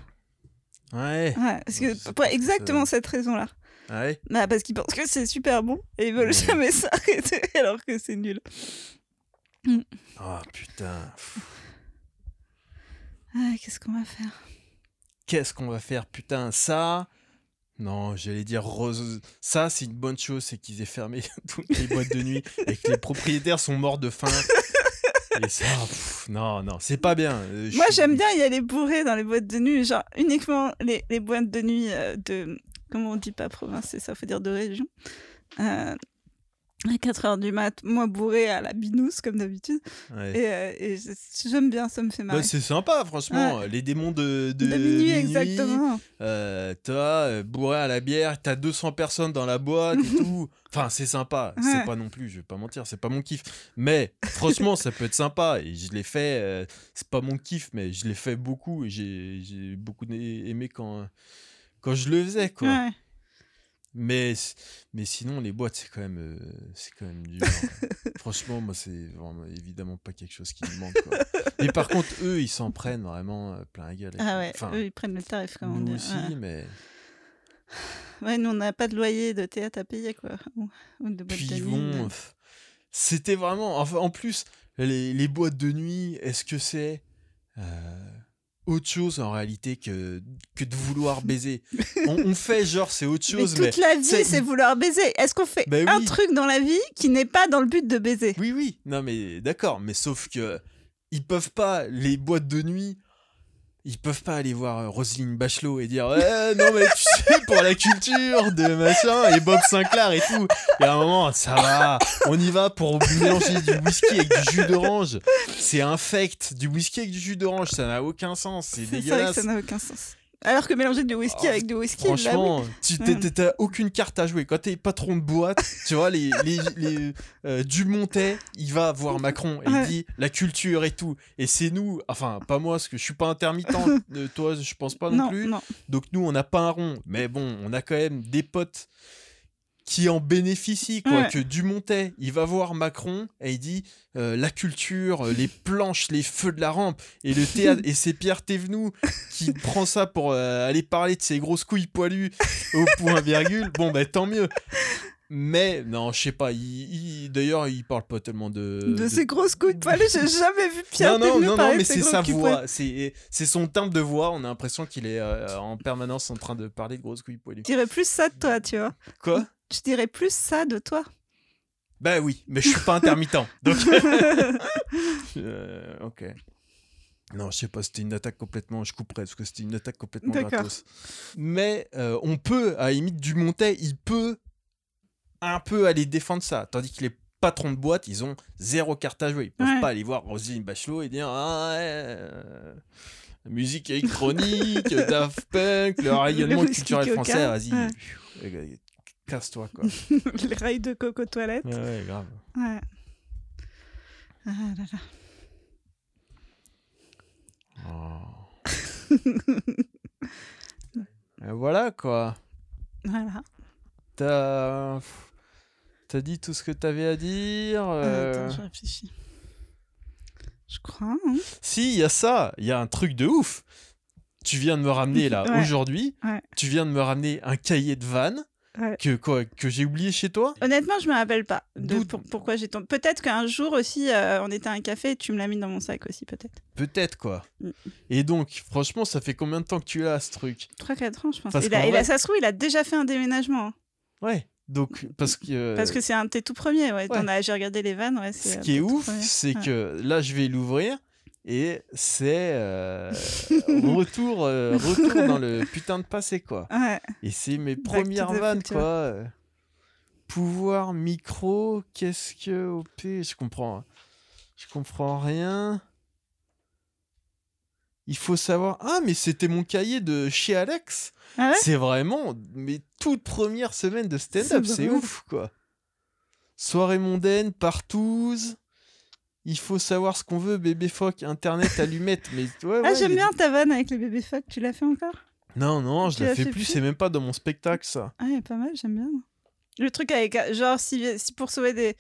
Ouais, Ouais, parce que pour exactement cette raison-là. ouais. Bah, parce qu'ils pensent que c'est super bon et ils veulent Ouais. jamais s'arrêter alors que c'est nul. Oh putain, Ah, qu'est-ce qu'on va faire? Qu'est-ce qu'on va faire? Putain, ça... Non, j'allais dire rose. Ça, c'est une bonne chose, c'est qu'ils aient fermé toutes les boîtes de nuit et que les propriétaires sont morts de faim. Et ça, pff, non, non, c'est pas bien. Euh, Moi, suis- j'aime bien y aller bourré dans les boîtes de nuit, genre uniquement les, les boîtes de nuit euh, de. Comment on dit pas province, c'est ça, faut dire de région. Euh, À 4h du mat, moi bourré à la binousse comme d'habitude. Ouais. Et, euh, et j'aime bien, ça me fait marrer. Bah, c'est sympa, franchement. Les démons de, de, de minuit, exactement. Euh, toi, euh, bourré à la bière, t'as 200 personnes dans la boîte et tout. Enfin, c'est sympa. Ouais. C'est pas non plus, je vais pas mentir, c'est pas mon kiff. Mais franchement, ça peut être sympa. Et je l'ai fait, euh, c'est pas mon kiff, mais je l'ai fait beaucoup. Et j'ai beaucoup aimé quand, quand je le faisais, quoi. Mais, mais sinon, les boîtes, c'est quand même, euh, c'est quand même dur. Franchement, moi, c'est vraiment évidemment pas quelque chose qui me manque. Quoi. Mais par contre, eux, ils s'en prennent vraiment euh, plein la gueule. Ah ouais, Enfin, eux, ils prennent le tarif, comme on nous aussi, Ouais. mais. Ouais, nous, on n'a pas de loyer de théâtre à payer, quoi. Ou, ou de boîte Puis de nuit. bon, c'était vraiment. Enfin, en plus, les, les boîtes de nuit, est-ce que c'est euh, autre chose en réalité que, que de vouloir baiser on, on fait genre c'est autre Mais chose, toute mais. la vie, c'est- vouloir baiser. Est-ce qu'on fait Ben un truc dans la vie qui n'est pas dans le but de baiser? Oui, oui, non, mais d'accord, mais sauf que ils peuvent pas, les boîtes de nuit, ils peuvent pas aller voir euh, Roselyne Bachelot et dire Ouais, non, mais tu sais, pour la culture de machin, et Bob Sinclair et tout. Et à un moment, ça va, on y va pour mélanger du whisky avec du jus d'orange. C'est infect, du whisky avec du jus d'orange, ça n'a aucun sens, c'est C'est vrai que dégueulasse. ça n'a aucun sens. Alors que mélanger du whisky Oh, avec du whisky, là, oui. Franchement, tu Ouais. t'es- t'as aucune carte à jouer. Quand t'es patron de boîte, tu vois, les, les, les, euh, Dumontet, il va voir Macron et Ouais. il dit la culture et tout. Et c'est nous, enfin, pas moi, parce que je suis pas intermittent, euh, toi, je pense pas non, non, plus. non. Donc nous, on n'a pas un rond. Mais bon, on a quand même des potes qui en bénéficient, quoi. Ouais. Que Dumontet, il va voir Macron et il dit euh, la culture, euh, les planches, les feux de la rampe et le théâtre. et c'est Pierre Thévenoud qui prend ça pour euh, aller parler de ses grosses couilles poilues au point virgule. Bon, bah tant mieux. Mais non, je sais pas. Il, il- D'ailleurs, il parle pas tellement de. De ces grosses couilles de poilu, j'ai jamais vu Pierre non, non, non, non, mais de ses c'est sa de voix. C'est c'est son timbre de voix. On a l'impression qu'il est euh, en permanence en train de parler de grosses couilles poilues. Je dirais plus ça de toi, tu vois. Quoi? Je dirais plus ça de toi. Bah oui, mais je suis pas intermittent. Donc. Euh, ok. Non, je sais pas, c'était une attaque complètement. Je couperais parce que c'était une attaque complètement gratos. Mais euh, on peut, à la limite, du Montet, il peut un peu aller défendre ça. Tandis que les patrons de boîte, ils ont zéro carte à jouer. Ils peuvent Ouais. pas aller voir Roselyne Bachelot et dire Ah euh, musique électronique, Daft Punk, le rayonnement culturel français, vas-y, Ouais. Casse-toi quoi. Les rails de coco toilette. ouais, ouais, grave. Ouais. Ah là là. Oh. Et voilà quoi. Voilà. T'as t'as dit tout ce que t'avais à dire. Euh, euh, Attends, je réfléchis. Je crois. hein. Si, il y a ça. Il y a un truc de ouf. Tu viens de me ramener là Ouais. aujourd'hui. Ouais. Tu viens de me ramener un cahier de vannes Ouais. que quoi que j'ai oublié chez toi? Honnêtement, je me rappelle pas de pour- pourquoi j'ai tombé. Peut-être qu'un jour aussi, euh, on était à un café et tu me l'as mis dans mon sac aussi, peut-être. Peut-être quoi. Mm. Et donc, franchement, ça fait combien de temps que tu l'as ce truc? 3-4 ans, je pense. Parce a- vrai- ça se trouve, il a déjà fait un déménagement. hein. Ouais. Donc parce que euh, Parce que c'est un de tes tout premiers. Ouais. ouais. J'ai regardé les vannes. Ouais, Ce un qui est ouf, c'est Ouais. que là, je vais l'ouvrir et c'est euh, retour, euh, retour dans le putain de passé, quoi. Ouais. Et c'est mes premières vannes, future. quoi. Pouvoir, micro, qu'est-ce que OP Je comprends. Je comprends rien. Il faut savoir. Ah, mais c'était mon cahier de chez Alex. Ah ouais? C'est vraiment mes toutes premières semaines de stand-up. C'est ouf, quoi. Soirée mondaine, partouze. Il faut savoir ce qu'on veut, bébé phoque, internet, allumette. Mais ouais, Ah, ouais, j'aime bien ta vanne avec les bébés phoques. Tu l'as fait encore? Non, non, je Tu la fais plus. plus? C'est même pas dans mon spectacle, ça. Ah, il est pas mal, j'aime bien. Le truc avec, euh, genre, si, si pour sauver des.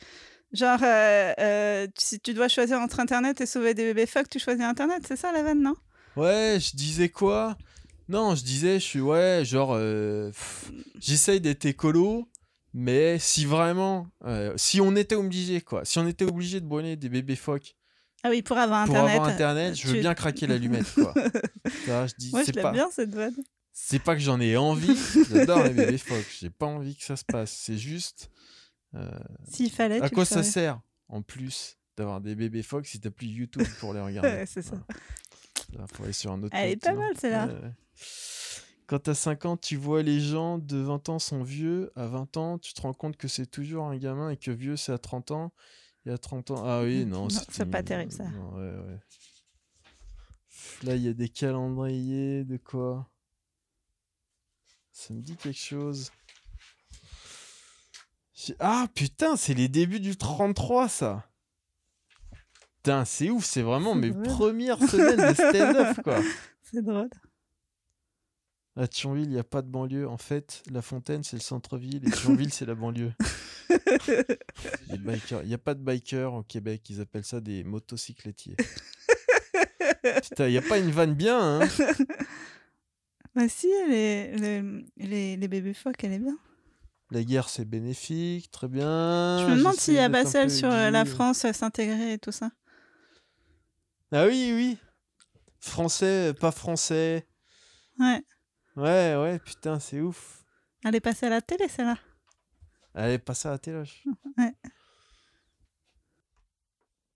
Genre, euh, euh, si tu dois choisir entre Internet et sauver des bébés phoques, tu choisis Internet, c'est ça la vanne, non? Ouais, je disais quoi? Non, je disais, je suis, ouais, genre, euh, j'essaye d'être écolo, mais si vraiment, euh, si on était obligé, quoi, si on était obligé de bonner des bébés phoques Ah oui, pour avoir pour Internet. avoir Internet, je veux tu- bien craquer l'allumette, quoi. Ça, je dis, Moi, je l'aime pas, bien cette vanne. c'est pas que j'en ai envie, j'adore les bébés phoques, j'ai pas envie que ça se passe, c'est juste, euh, S'il fallait. à tu quoi ça sert, en plus, d'avoir des bébés phoques si t'as plus YouTube pour les regarder Ouais, c'est ça. Voilà. Là, faut aller sur un autre Elle est pas mal, celle-là. Quand t'as 5 ans, tu vois les gens de 20 ans sont vieux. À 20 ans, tu te rends compte que c'est toujours un gamin et que vieux, c'est à 30 ans. Et à 30 ans. Ah oui, non. Non, c'est pas terrible, ça. Non, ouais, ouais. Là, il y a des calendriers de quoi? Ça me dit quelque chose. Ah putain, c'est les débuts du 33, ça. Putain, c'est ouf, c'est vraiment mes drôle. premières semaines de stand-up, quoi. C'est drôle. À Thionville, il n'y a pas de banlieue. En fait, La Fontaine, c'est le centre-ville et Thionville, c'est la banlieue. Il n'y a pas de bikers au Québec. Ils appellent ça des motocyclettiers. Putain, il n'y a pas une vanne bien, hein Bah si, les, les, les, les bébés phoques, elle est bien. La guerre, c'est bénéfique, très bien. Je me demande s'il y a peu sur euh, la. France euh, s'intégrer et tout ça. Ah oui, oui. Français, pas français. Ouais. Ouais, ouais, putain, c'est ouf. Elle est passée à la télé, celle-là. Allez, passe à la. Ouais.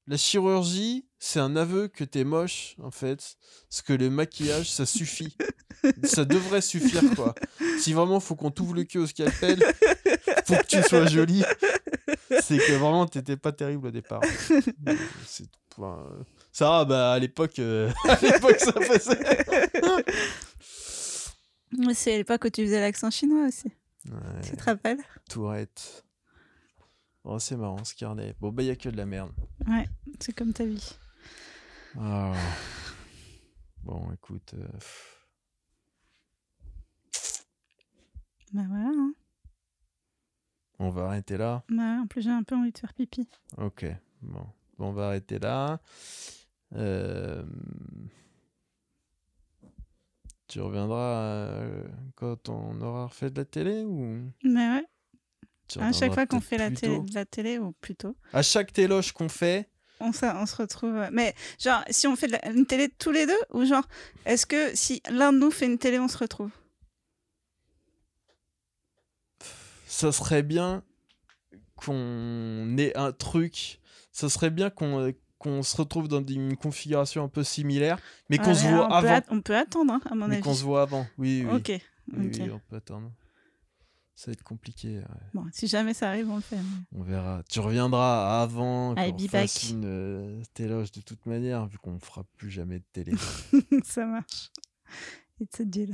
La chirurgie, c'est un aveu que t'es moche, en fait. Parce que le maquillage, ça suffit. ça devrait suffire, quoi. Si vraiment faut qu'on t'ouvre le cul au scalpel, faut que tu sois jolie. C'est que vraiment, t'étais pas terrible au départ. C'est enfin, euh, ça, bah, à l'époque, euh, à l'époque, ça passait. C'est à l'époque où tu faisais l'accent chinois aussi. Ouais, Tu te rappelles? Tourette. Oh, c'est marrant, ce carnet. Bon, bah, y a que de la merde. Ouais, c'est comme ta vie. Ah. Bon, écoute. euh, Bah voilà. hein. on va arrêter là. Bah, en plus, j'ai un peu envie de faire pipi. Ok. Bon, Bon, on va arrêter là. Euh, Tu reviendras euh, quand on aura refait de la télé ou? Mais ouais, tu à chaque fois qu'on fait la télé, de la télé, ou plutôt, À chaque téloche qu'on fait, on, se- on se retrouve. Mais genre, si on fait la- une télé tous les deux, ou genre, est-ce que si l'un de nous fait une télé, on se retrouve? Ça serait bien qu'on ait un truc. Ça serait bien qu'on euh, qu'on se retrouve dans une configuration un peu similaire, mais qu'on Ouais, se voit on peut avant. at- on peut attendre, hein, à mon Mais avis. qu'on se voit avant. Oui, oui. Ok. Oui, ok. oui, on peut attendre. Ça va être compliqué. ouais. Bon, si jamais ça arrive, on le fait. On verra. Tu reviendras avant qu'on fasse une euh, téloge de toute manière, vu qu'on fera plus jamais de télé. ça marche. It's a deal.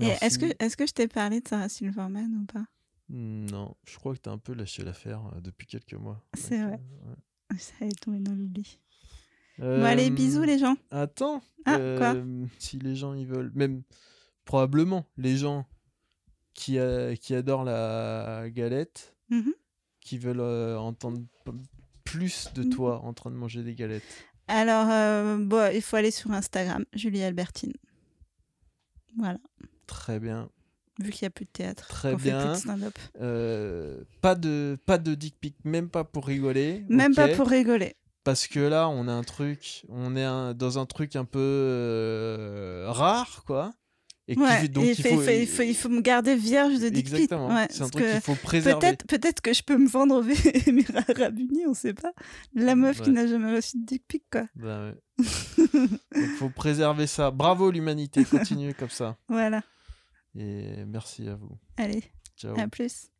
Et Merci. est-ce que, est que je t'ai parlé de Sarah Silverman ou pas? Non, je crois que t'as un peu lâché l'affaire euh, depuis quelques mois. C'est vrai. euh, ouais. Ça est tombé dans l'oubli. Bon, allez, Euh, bisous les gens. Attends. Ah, quoi euh, Si les gens ils veulent, même probablement les gens qui, qui adorent la galette, Mhm. qui veulent euh, entendre plus de Mhm. toi en train de manger des galettes. Alors, euh, bon, il faut aller sur Instagram, Julie Albertine. Voilà, Très bien. Vu qu'il n'y a plus de théâtre. Très qu'on fait plus bien. de. Euh, pas de pas de dick pic, même pas pour rigoler. Même pas pour rigoler. Parce que là, on a un truc, on est un- dans un truc un peu euh, rare, quoi. Et qui Ouais, fait- donc il il, faut, il faut, il faut- il faut me garder vierge de dick pic. exactement. Ouais, c'est un truc qu'il faut préserver. Peut-être peut que je peux me vendre au Émirats Arabes-Unis, on sait pas. La meuf qui n'a jamais reçu de dick pic, quoi. Bah. Donc, faut préserver ça. Bravo l'humanité, continuez comme ça. Voilà. Et merci à vous. Allez, Ciao. à plus.